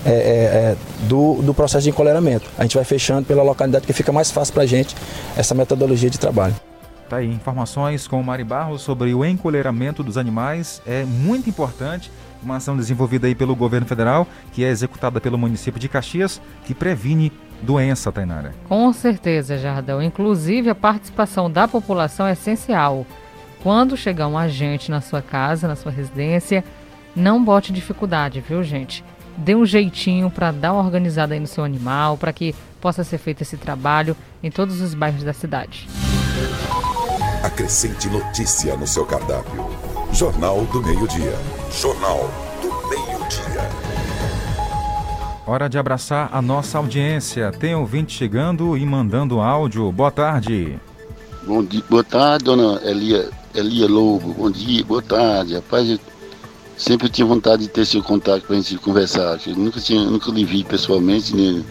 é, é, do, do processo de encoleramento. A gente vai fechando pela localidade que fica mais fácil para a gente essa metodologia de trabalho. Tá aí, informações com o Mari Barros sobre o encolheramento dos animais. É muito importante. Uma ação desenvolvida aí pelo governo federal, que é executada pelo município de Caxias, que previne doença, Tainara. Com certeza, Jardel. Inclusive, a participação da população é essencial. Quando chegar um agente na sua casa, na sua residência, não bote dificuldade, viu, gente? Dê um jeitinho para dar uma organizada aí no seu animal, para que possa ser feito esse trabalho em todos os bairros da cidade. Acrescente notícia no seu cardápio. Jornal do Meio-Dia. Jornal do Meio-Dia. Hora de abraçar a nossa audiência. Tem ouvinte chegando e mandando áudio. Boa tarde. Bom dia, boa tarde, dona Elia, Elia Lobo. Bom dia, boa tarde. Rapaz, eu sempre tinha vontade de ter seu contato para a gente conversar. Eu nunca, tinha, nunca lhe vi pessoalmente, nem,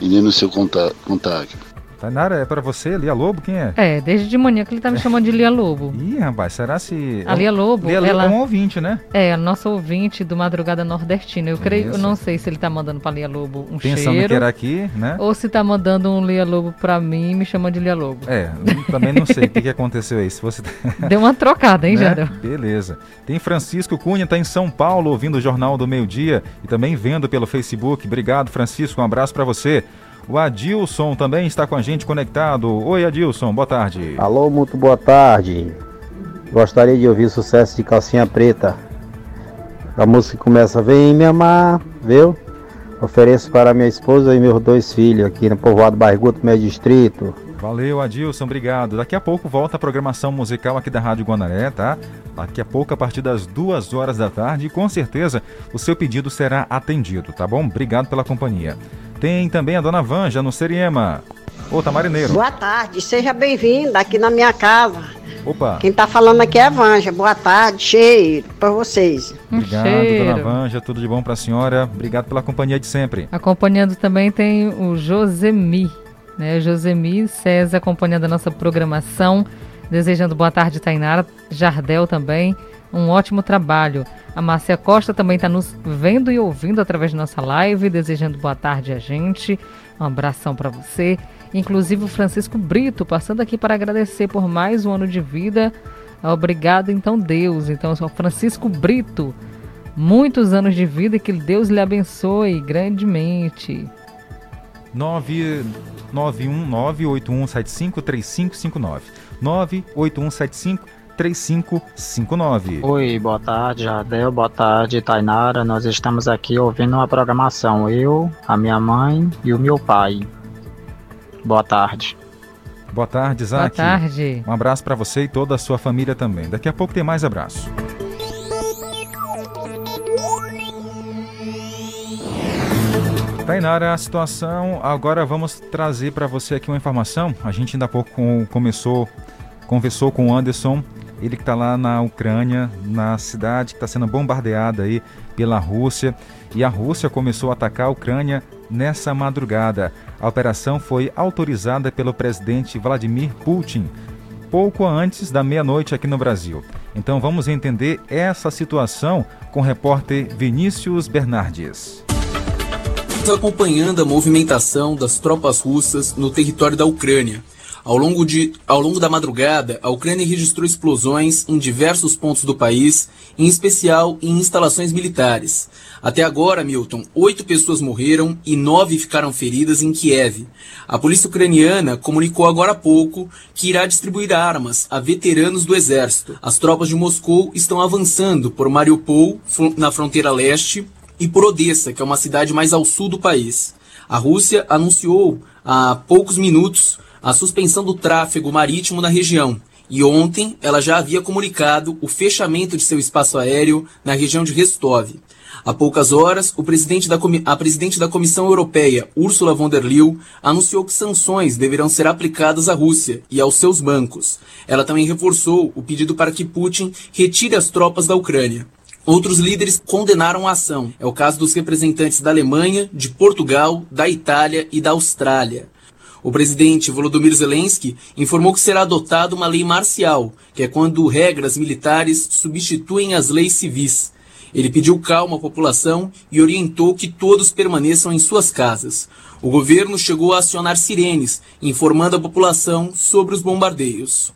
nem no seu contato. contato. Tainara, é pra você, Lia Lobo? Quem é? É, desde de manhã que ele tá me chamando de Lia Lobo. Ih, rapaz, será se. A Lia Lobo. Lia Lobo ela... é um ouvinte, né? É, a nossa ouvinte do Madrugada Nordestina. Eu creio, eu não sei se ele tá mandando pra Lia Lobo um Pensando cheiro. que era aqui, né? Ou se tá mandando um Lia Lobo pra mim e me chamando de Lia Lobo. É, também não sei o que, que aconteceu aí. Se você... Deu uma trocada, hein, né? Jadel? Beleza. Tem Francisco Cunha, tá em São Paulo, ouvindo o Jornal do Meio Dia e também vendo pelo Facebook. Obrigado, Francisco. Um abraço para você. O Adilson também está com a gente conectado. Oi, Adilson, boa tarde. Alô, muito boa tarde. Gostaria de ouvir o sucesso de Calcinha Preta. A música começa Vem me amar, viu? Ofereço para minha esposa e meus dois filhos aqui no povoado Barrigudo, meu distrito. Valeu, Adilson, obrigado. Daqui a pouco volta a programação musical aqui da Rádio Guanaré, tá? Daqui a pouco, a partir das duas horas da tarde, e com certeza o seu pedido será atendido, tá bom? Obrigado pela companhia. Tem também a dona Vanja no Seriema. Ô, Tamarineiro. Boa tarde, seja bem-vinda aqui na minha casa. Opa. Quem tá falando aqui é a Vanja. Boa tarde, cheiro para vocês. Obrigado, cheiro. dona Vanja. Tudo de bom para a senhora. Obrigado pela companhia de sempre. Acompanhando também tem o Josemi, né? Josemi César acompanhando a nossa programação. Desejando boa tarde, Tainara. Jardel também. Um ótimo trabalho. A Márcia Costa também está nos vendo e ouvindo através da nossa live, desejando boa tarde a gente. Um abração para você. Inclusive o Francisco Brito, passando aqui para agradecer por mais um ano de vida. Obrigado, então, Deus. Então, sou Francisco Brito. Muitos anos de vida e que Deus lhe abençoe grandemente. 991 98175 3559 98175 3559. Oi, boa tarde, Jadel. Boa tarde, Tainara. Nós estamos aqui ouvindo uma programação. Eu, a minha mãe e o meu pai. Boa tarde. Boa tarde, Isaac. Boa tarde. Um abraço para você e toda a sua família também. Daqui a pouco tem mais abraço. Tainara, a situação. Agora vamos trazer para você aqui uma informação. A gente ainda há pouco começou, conversou com o Anderson, ele que está lá na Ucrânia, na cidade que está sendo bombardeada aí pela Rússia. E a Rússia começou a atacar a Ucrânia nessa madrugada. A operação foi autorizada pelo presidente Vladimir Putin pouco antes da meia-noite aqui no Brasil. Então vamos entender essa situação com o repórter Vinícius Bernardes acompanhando a movimentação das tropas russas no território da Ucrânia. Ao longo, de, ao longo da madrugada, a Ucrânia registrou explosões em diversos pontos do país, em especial em instalações militares. Até agora, Milton, oito pessoas morreram e nove ficaram feridas em Kiev. A polícia ucraniana comunicou agora há pouco que irá distribuir armas a veteranos do exército. As tropas de Moscou estão avançando por Mariupol, na fronteira leste, e por Odessa, que é uma cidade mais ao sul do país. A Rússia anunciou há poucos minutos a suspensão do tráfego marítimo na região. E ontem ela já havia comunicado o fechamento de seu espaço aéreo na região de Rostov. Há poucas horas, presidente a presidente da Comissão Europeia, Ursula von der Leyen, anunciou que sanções deverão ser aplicadas à Rússia e aos seus bancos. Ela também reforçou o pedido para que Putin retire as tropas da Ucrânia. Outros líderes condenaram a ação. É o caso dos representantes da Alemanha, de Portugal, da Itália e da Austrália. O presidente Volodymyr Zelensky informou que será adotada uma lei marcial, que é quando regras militares substituem as leis civis. Ele pediu calma à população e orientou que todos permaneçam em suas casas. O governo chegou a acionar sirenes, informando a população sobre os bombardeios.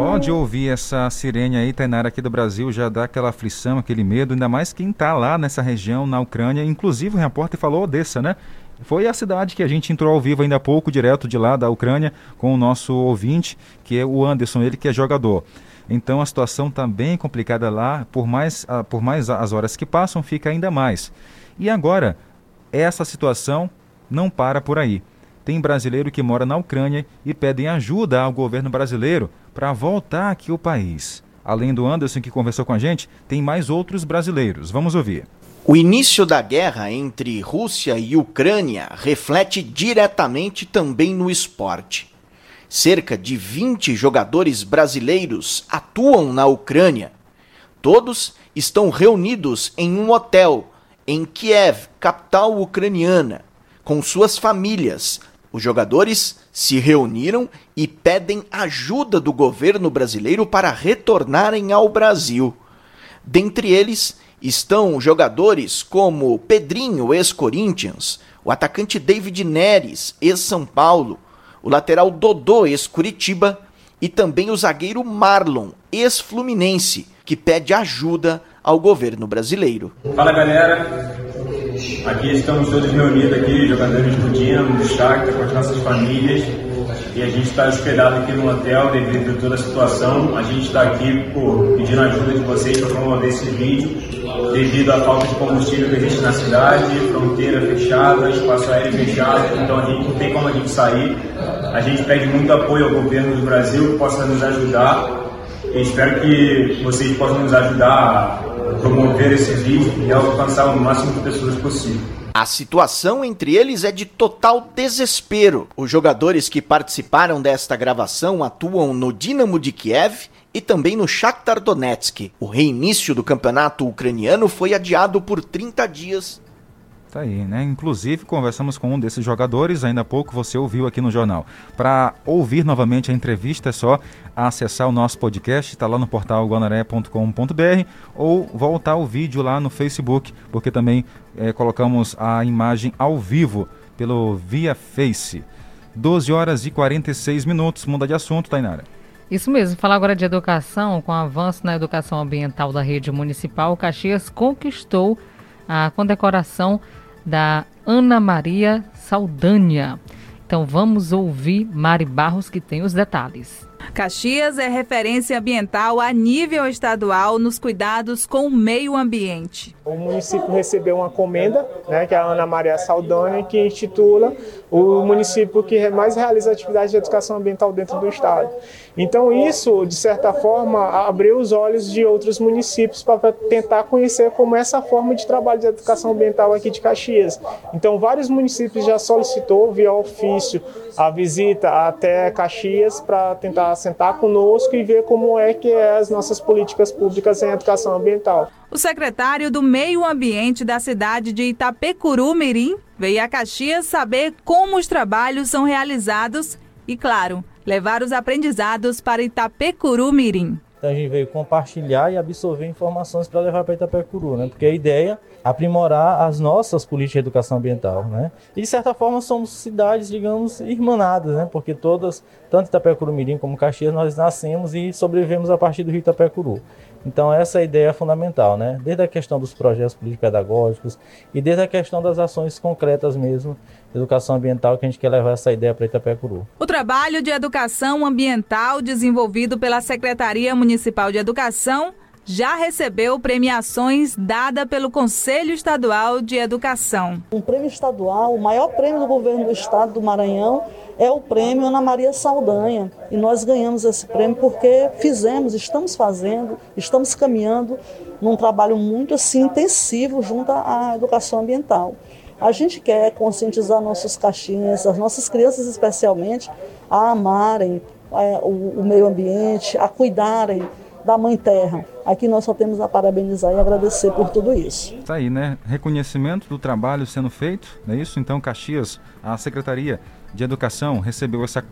Só de ouvir essa sirene aí, Tainara, aqui do Brasil, já dá aquela aflição, aquele medo, ainda mais quem está lá nessa região, na Ucrânia. Inclusive, o repórter falou Odessa, né? Foi a cidade que a gente entrou ao vivo ainda há pouco, direto de lá da Ucrânia, com o nosso ouvinte, que é o Anderson, ele que é jogador. Então a situação está bem complicada lá, por mais, por mais as horas que passam, fica ainda mais. E agora, essa situação não para por aí. Tem brasileiro que mora na Ucrânia e pedem ajuda ao governo brasileiro para voltar aqui ao país. Além do Anderson que conversou com a gente, tem mais outros brasileiros. Vamos ouvir. O início da guerra entre Rússia e Ucrânia reflete diretamente também no esporte. Cerca de 20 jogadores brasileiros atuam na Ucrânia. Todos estão reunidos em um hotel em Kiev, capital ucraniana, com suas famílias. Os jogadores se reuniram e pedem ajuda do governo brasileiro para retornarem ao Brasil. Dentre eles estão jogadores como Pedrinho, ex-Corinthians, o atacante David Neres, ex-São Paulo, o lateral Dodô, ex-Curitiba, e também o zagueiro Marlon, ex-Fluminense, que pede ajuda ao governo brasileiro. Fala galera, aqui estamos todos reunidos aqui, jogadores do Dinamo, do Shakhtar, com as nossas famílias e a gente está hospedado aqui no hotel devido a toda a situação. A gente está aqui por, pedindo ajuda de vocês para promover esse vídeo devido à falta de combustível que existe na cidade, fronteira fechada, espaço aéreo fechado, então a gente não tem como a gente sair. A gente pede muito apoio ao governo do Brasil que possa nos ajudar e espero que vocês possam nos ajudar promover esse vídeo e alcançar o máximo de pessoas possível. A situação entre eles é de total desespero. Os jogadores que participaram desta gravação atuam no Dinamo de Kiev e também no Shakhtar Donetsk. O reinício do campeonato ucraniano foi adiado por 30 dias Tá aí, né? Inclusive, conversamos com um desses jogadores, ainda há pouco você ouviu aqui no jornal. Para ouvir novamente a entrevista, é só acessar o nosso podcast, está lá no portal guanaré.com.br ou voltar o vídeo lá no Facebook, porque também é, colocamos a imagem ao vivo pelo Via Face. 12 horas e 46 minutos, muda de assunto, Tainara. Isso mesmo, falar agora de educação, com o avanço na educação ambiental da rede municipal, Caxias conquistou a condecoração da Ana Maria Saldanha. Então vamos ouvir Mari Barros que tem os detalhes. Caxias é referência ambiental a nível estadual nos cuidados com o meio ambiente. O município recebeu uma comenda, né, que é a Ana Maria Saldanha, que intitula o município que mais realiza atividades de educação ambiental dentro do estado. Então isso, de certa forma, abriu os olhos de outros municípios para tentar conhecer como é essa forma de trabalho de educação ambiental aqui de Caxias. Então vários municípios já solicitou via ofício a visita até Caxias para tentar sentar conosco e ver como é que é as nossas políticas públicas em educação ambiental. O secretário do Meio Ambiente da cidade de Itapecuru Mirim veio a Caxias saber como os trabalhos são realizados e, claro, levar os aprendizados para Itapecuru Mirim. Então a gente veio compartilhar e absorver informações para levar para Itapecuru, né? Porque a ideia é aprimorar as nossas políticas de educação ambiental, né? E de certa forma somos cidades, digamos, irmanadas, né? Porque todas, tanto Itapecuru Mirim como Caxias, nós nascemos e sobrevivemos a partir do Rio Itapecuru. Então essa é a ideia fundamental, né? Desde a questão dos projetos político-pedagógicos e desde a questão das ações concretas mesmo, educação ambiental, que a gente quer levar essa ideia para Itapecuru. O trabalho de educação ambiental desenvolvido pela Secretaria Municipal de Educação já recebeu premiações dadas pelo Conselho Estadual de Educação. Um prêmio estadual, o maior prêmio do governo do estado do Maranhão, é o prêmio Ana Maria Saldanha. E nós ganhamos esse prêmio porque fizemos, estamos fazendo, estamos caminhando num trabalho muito assim, intensivo junto à educação ambiental. A gente quer conscientizar nossos caixinhas, as nossas crianças especialmente, a amarem é, o, o meio ambiente, a cuidarem da Mãe Terra. Aqui nós só temos a parabenizar e agradecer por tudo isso. Tá aí, né? Reconhecimento do trabalho sendo feito, não é isso? Então, Caxias, a Secretaria de Educação recebeu essa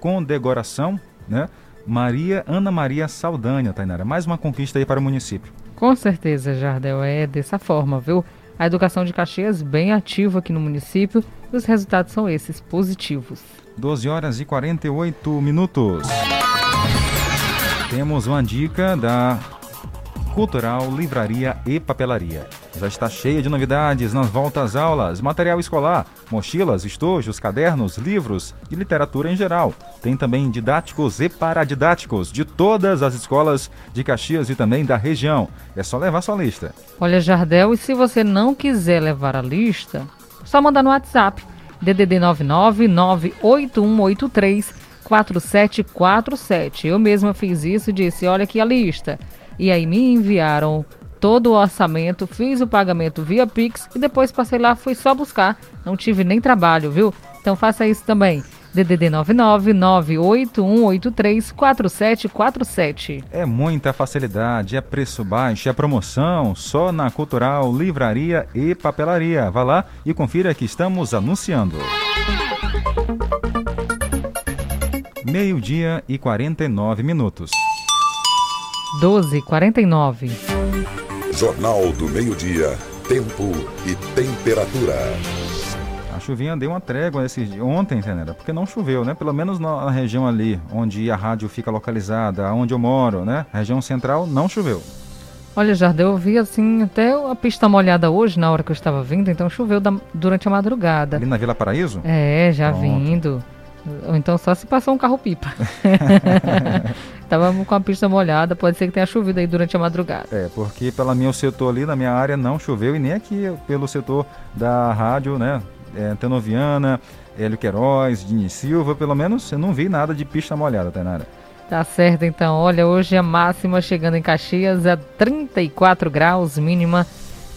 condecoração, né? Maria Ana Maria Saldanha, Tainara. Mais uma conquista aí para o município. Com certeza, Jardel, é dessa forma, viu? A educação de Caxias bem ativa aqui no município e os resultados são esses, positivos. 12 horas e 48 minutos. Temos uma dica da Cultural Livraria e Papelaria. Já está cheia de novidades nas voltas aulas, material escolar, mochilas, estojos, cadernos, livros e literatura em geral. Tem também didáticos e paradidáticos de todas as escolas de Caxias e também da região. É só levar sua lista. Olha, Jardel, e se você não quiser levar a lista, só mandar no WhatsApp DDD 99 98183 4747. Eu mesma fiz isso e disse: olha aqui a lista. E aí me enviaram todo o orçamento, fiz o pagamento via Pix e depois passei lá, fui só buscar. Não tive nem trabalho, viu? Então faça isso também. DDD 99981834747. É muita facilidade, é preço baixo, é promoção, só na Cultural, Livraria e Papelaria. Vá lá e confira que estamos anunciando. Meio-dia e 49 minutos. 12 49. Jornal do Meio-Dia. Tempo e temperatura. A chuvinha deu uma trégua esse, ontem, Tenera, porque não choveu, né? Pelo menos na região ali onde a rádio fica localizada, onde eu moro, né? Região central não choveu. Olha, Jardel, eu vi assim até a pista molhada hoje na hora que eu estava vindo, então choveu da, durante a madrugada. Ali na Vila Paraíso? É, já Pronto. vindo. Ou então só se passou um carro-pipa. Tava com a pista molhada, pode ser que tenha chovido aí durante a madrugada. É, porque pela minha setor ali, na minha área, não choveu e nem aqui pelo setor da rádio, né? É, Tenoviana, Hélio Queiroz, Dini Silva, pelo menos eu não vi nada de pista molhada, Tainara. Tá certo, então. Olha, hoje a máxima chegando em Caxias é 34 graus, mínima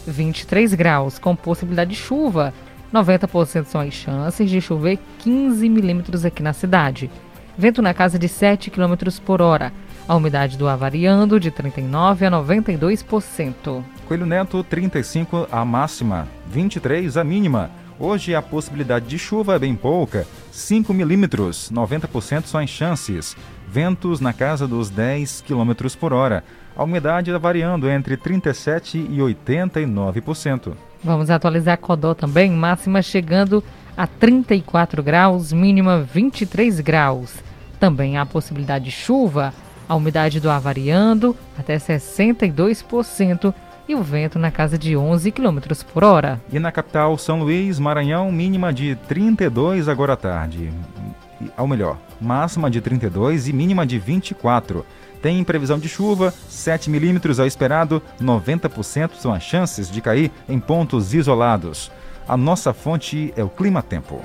23 graus, com possibilidade de chuva 90% são as chances de chover 15 milímetros aqui na cidade. Vento na casa de 7 km por hora. A umidade do ar variando de 39% a 92%. Coelho Neto, 35 a máxima, 23 a mínima. Hoje a possibilidade de chuva é bem pouca, 5 milímetros, 90% são as chances. Ventos na casa dos 10 km por hora. A umidade variando entre 37% e 89%. Vamos atualizar Codó também, máxima chegando a 34 graus, mínima 23 graus. Também há possibilidade de chuva, a umidade do ar variando até 62% e o vento na casa de 11 km por hora. E na capital São Luís, Maranhão, mínima de 32 agora à tarde. Ao melhor, máxima de 32 e mínima de 24. Tem previsão de chuva, 7 milímetros ao esperado, 90% são as chances de cair em pontos isolados. A nossa fonte é o Clima Tempo.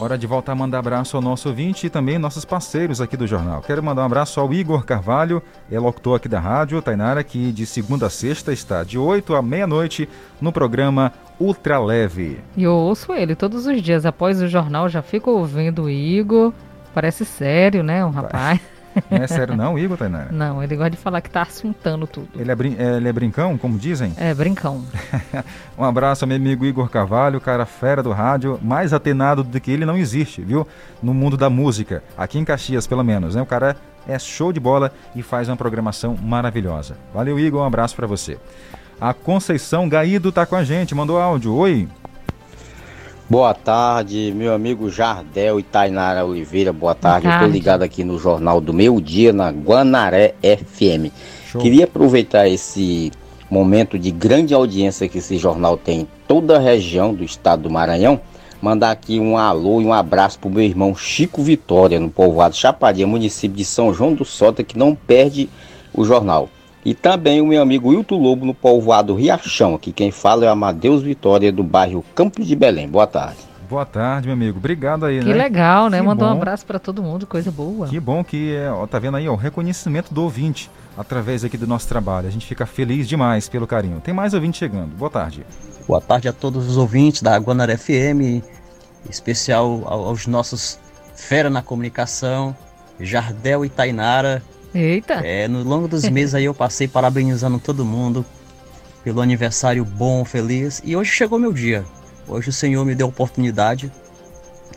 Hora de voltar a mandar abraço ao nosso ouvinte e também nossos parceiros aqui do jornal. Quero mandar um abraço ao Igor Carvalho, é locutor aqui da rádio, Tainara, que de segunda a sexta está de 8 à meia-noite no programa Ultra Leve. E eu ouço ele todos os dias. Após o jornal, já fico ouvindo o Igor. Parece sério, né? Um rapaz. Não é sério não, Igor, Tainara? Não, ele gosta de falar que tá assuntando tudo. Ele é, brin ele é brincão, como dizem? É, brincão. um abraço ao meu amigo Igor Carvalho, cara fera do rádio, mais atenado do que ele não existe, viu? No mundo da música, aqui em Caxias pelo menos, né? O cara é show de bola e faz uma programação maravilhosa. Valeu, Igor, um abraço para você. A Conceição Gaído tá com a gente, mandou áudio. Oi. Boa tarde, meu amigo Jardel e Tainara Oliveira. Boa tarde. Boa tarde. Tô ligado aqui no Jornal do Meio Dia na Guanaré FM. Show. Queria aproveitar esse momento de grande audiência que esse jornal tem em toda a região do estado do Maranhão. Mandar aqui um alô e um abraço pro meu irmão Chico Vitória, no povoado Chapadinha, município de São João do Sota, que não perde o jornal. E também o meu amigo Wilton Lobo no povoado Riachão. Aqui quem fala é Amadeus Vitória do bairro Campos de Belém. Boa tarde. Boa tarde, meu amigo. Obrigado aí, que né? legal, né? Que Mandou bom. um abraço para todo mundo, coisa boa. Que bom que é, ó, tá vendo aí, ó, o reconhecimento do ouvinte através aqui do nosso trabalho. A gente fica feliz demais pelo carinho. Tem mais ouvinte chegando. Boa tarde. Boa tarde a todos os ouvintes da Guanaré FM, em especial aos nossos fera na comunicação, Jardel e Tainara. Eita! É, no longo dos meses aí eu passei parabenizando todo mundo pelo aniversário bom, feliz. E hoje chegou meu dia. Hoje o Senhor me deu a oportunidade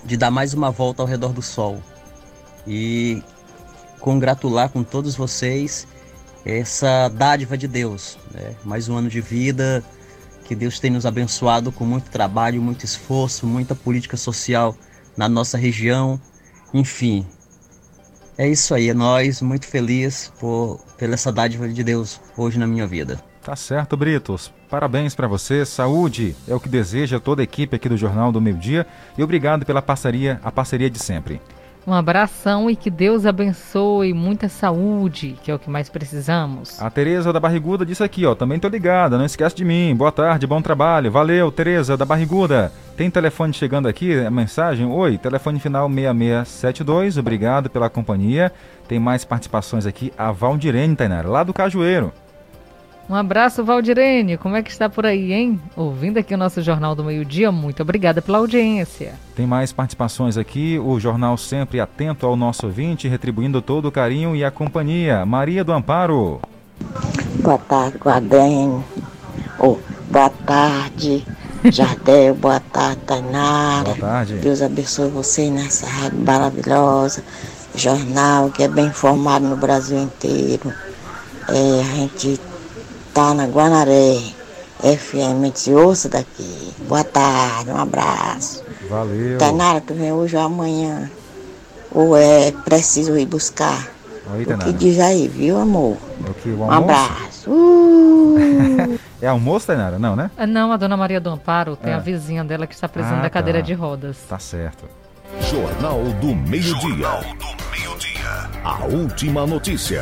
de dar mais uma volta ao redor do sol. E congratular com todos vocês essa dádiva de Deus. Né? Mais um ano de vida, que Deus tem nos abençoado com muito trabalho, muito esforço, muita política social na nossa região. Enfim, é isso aí, é nós, muito feliz por pela essa dádiva de Deus hoje na minha vida. Tá certo, Britos. Parabéns para você, saúde é o que deseja toda a equipe aqui do Jornal do Meio Dia e obrigado pela parceria, a parceria de sempre. Um abração e que Deus abençoe, muita saúde, que é o que mais precisamos. A Tereza da Barriguda disse aqui, ó, também tô ligada, não esquece de mim. Boa tarde, bom trabalho. Valeu, Tereza da Barriguda. Tem telefone chegando aqui, a mensagem? Oi, telefone final 6672, obrigado pela companhia. Tem mais participações aqui, a Valdirene Tainara, lá do Cajueiro. Um abraço, Valdirene. Como é que está por aí, hein? Ouvindo aqui o nosso Jornal do Meio Dia, muito obrigada pela audiência. Tem mais participações aqui, o jornal sempre atento ao nosso ouvinte, retribuindo todo o carinho e a companhia. Maria do Amparo. Boa tarde, Guardem. Oh, boa tarde, Jardel. Boa tarde, Tainara. Boa tarde. Deus abençoe você nessa rádio maravilhosa. Jornal que é bem informado no Brasil inteiro. É, a gente tá na Guanaré. FM, se ouça daqui. Boa tarde, um abraço. Valeu. Tainara, tu vem hoje ou amanhã? Ou é preciso ir buscar? Aí, O que diz aí, viu, amor? Que, o Um abraço. Uh! é almoço, Tainara? Não, né? Ah, Não, a dona Maria do Amparo tem É. a vizinha dela que está precisando Ah, da cadeira tá. de rodas. Tá certo. Jornal do Meio-Dia. A última notícia.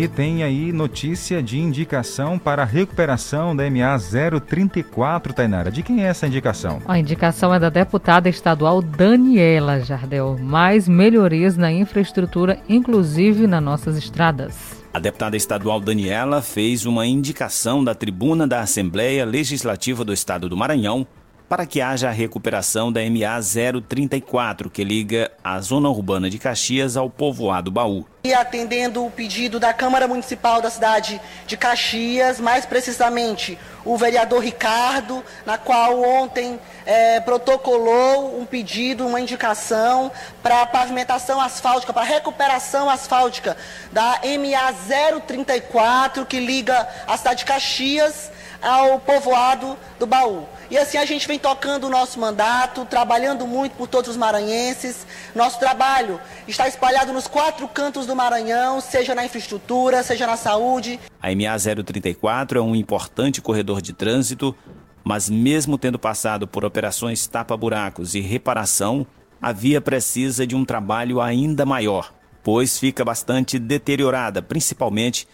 E tem aí notícia de indicação para a recuperação da MA 034, Tainara. De quem é essa indicação? A indicação é da deputada estadual Daniela Jardel. Mais melhorias na infraestrutura, inclusive nas nossas estradas. A deputada estadual Daniela fez uma indicação da tribuna da Assembleia Legislativa do Estado do Maranhão para que haja a recuperação da MA 034, que liga a zona urbana de Caxias ao povoado Baú. E atendendo o pedido da Câmara Municipal da cidade de Caxias, mais precisamente o vereador Ricardo, na qual ontem eh, protocolou um pedido, uma indicação para pavimentação asfáltica, para recuperação asfáltica da MA 034, que liga a cidade de Caxias ao povoado do Baú. E assim a gente vem tocando o nosso mandato, trabalhando muito por todos os maranhenses. Nosso trabalho está espalhado nos quatro cantos do Maranhão, seja na infraestrutura, seja na saúde. A MA 034 é um importante corredor de trânsito, mas mesmo tendo passado por operações tapa-buracos e reparação, a via precisa de um trabalho ainda maior, pois fica bastante deteriorada, principalmente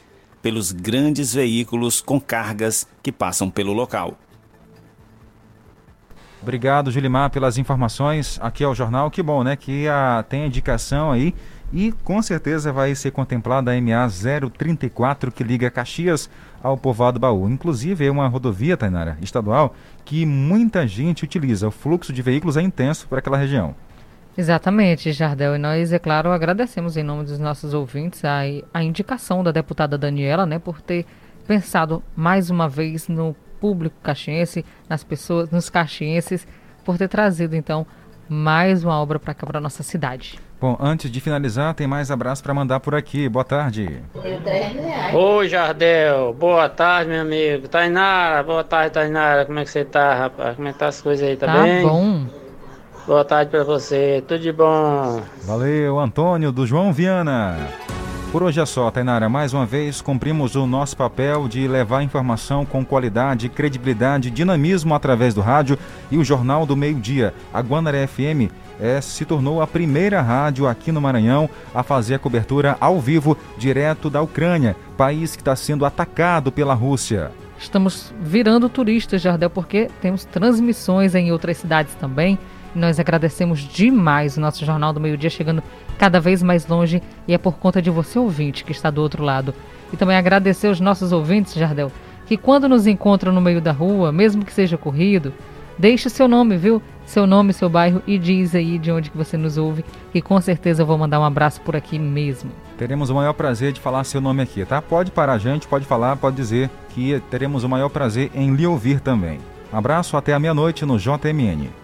pelos grandes veículos com cargas que passam pelo local. Obrigado, Julimar, pelas informações aqui ao jornal. Que bom, né? Que a, tem indicação aí e com certeza vai ser contemplada a MA 034 que liga Caxias ao povoado Baú. Inclusive é uma rodovia, Tainara, estadual, que muita gente utiliza. O fluxo de veículos é intenso por aquela região. Exatamente, Jardel. E nós, é claro, agradecemos em nome dos nossos ouvintes a, a indicação da deputada Daniela, né, por ter pensado mais uma vez no público caxiense, nas pessoas, nos caxienses, por ter trazido então mais uma obra para cá para nossa cidade. Bom, antes de finalizar, tem mais abraço para mandar por aqui. Boa tarde. Oi, Jardel. Boa tarde, meu amigo. Tainara, boa tarde, Tainara. Como é que você tá, rapaz? Como é que tá as coisas aí? Tá, tá bem? bom. Boa tarde para você. Tudo de bom. Valeu, Antônio do João Viana. Por hoje é só, Tainara. Mais uma vez, cumprimos o nosso papel de levar informação com qualidade, credibilidade, dinamismo através do rádio e o Jornal do Meio Dia. A Guanaré FM é, se tornou a primeira rádio aqui no Maranhão a fazer a cobertura ao vivo direto da Ucrânia, país que está sendo atacado pela Rússia. Estamos virando turistas, Jardel, porque temos transmissões em outras cidades também. Nós agradecemos demais o nosso Jornal do Meio Dia chegando cada vez mais longe e é por conta de você, ouvinte, que está do outro lado. E também agradecer os nossos ouvintes, Jardel, que quando nos encontram no meio da rua, mesmo que seja corrido, deixe seu nome, viu? Seu nome, seu bairro e diz aí de onde que você nos ouve, que com certeza eu vou mandar um abraço por aqui mesmo. Teremos o maior prazer de falar seu nome aqui, tá? Pode parar a gente, pode falar, pode dizer que teremos o maior prazer em lhe ouvir também. Abraço até a meia-noite no JMN.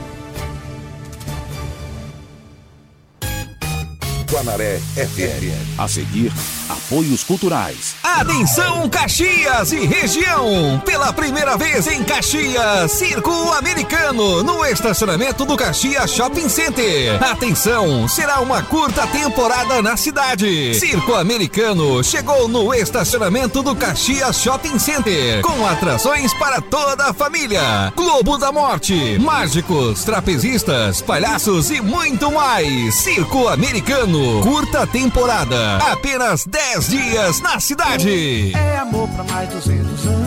Guanaré FM. A seguir, apoios culturais. Atenção Caxias e região! Pela primeira vez em Caxias, Circo Americano, no estacionamento do Caxias Shopping Center. Atenção, será uma curta temporada na cidade. Circo Americano chegou no estacionamento do Caxias Shopping Center, com atrações para toda a família. Globo da Morte, mágicos, trapezistas, palhaços e muito mais. Circo Americano curta temporada. Apenas 10 dias na cidade. É amor pra mais 200 anos.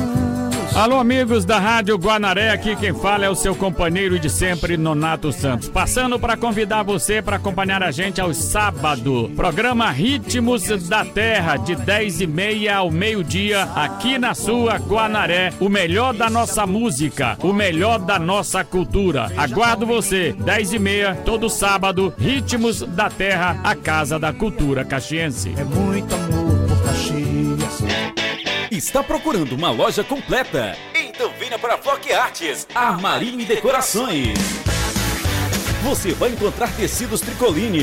Alô, amigos da Rádio Guanaré, aqui quem fala é o seu companheiro de sempre, Nonato Santos. Passando para convidar você para acompanhar a gente aos sábados. Programa Ritmos da Terra, de 10 e meia ao meio-dia, aqui na sua Guanaré. O melhor da nossa música, o melhor da nossa cultura. Aguardo você, 10 e meia, todo sábado, Ritmos da Terra, a Casa da Cultura Caxiense. É muito amor por Caxias. Está procurando uma loja completa? Então venha para a Flock Artes, Armarinho e Decorações. Você vai encontrar tecidos tricoline,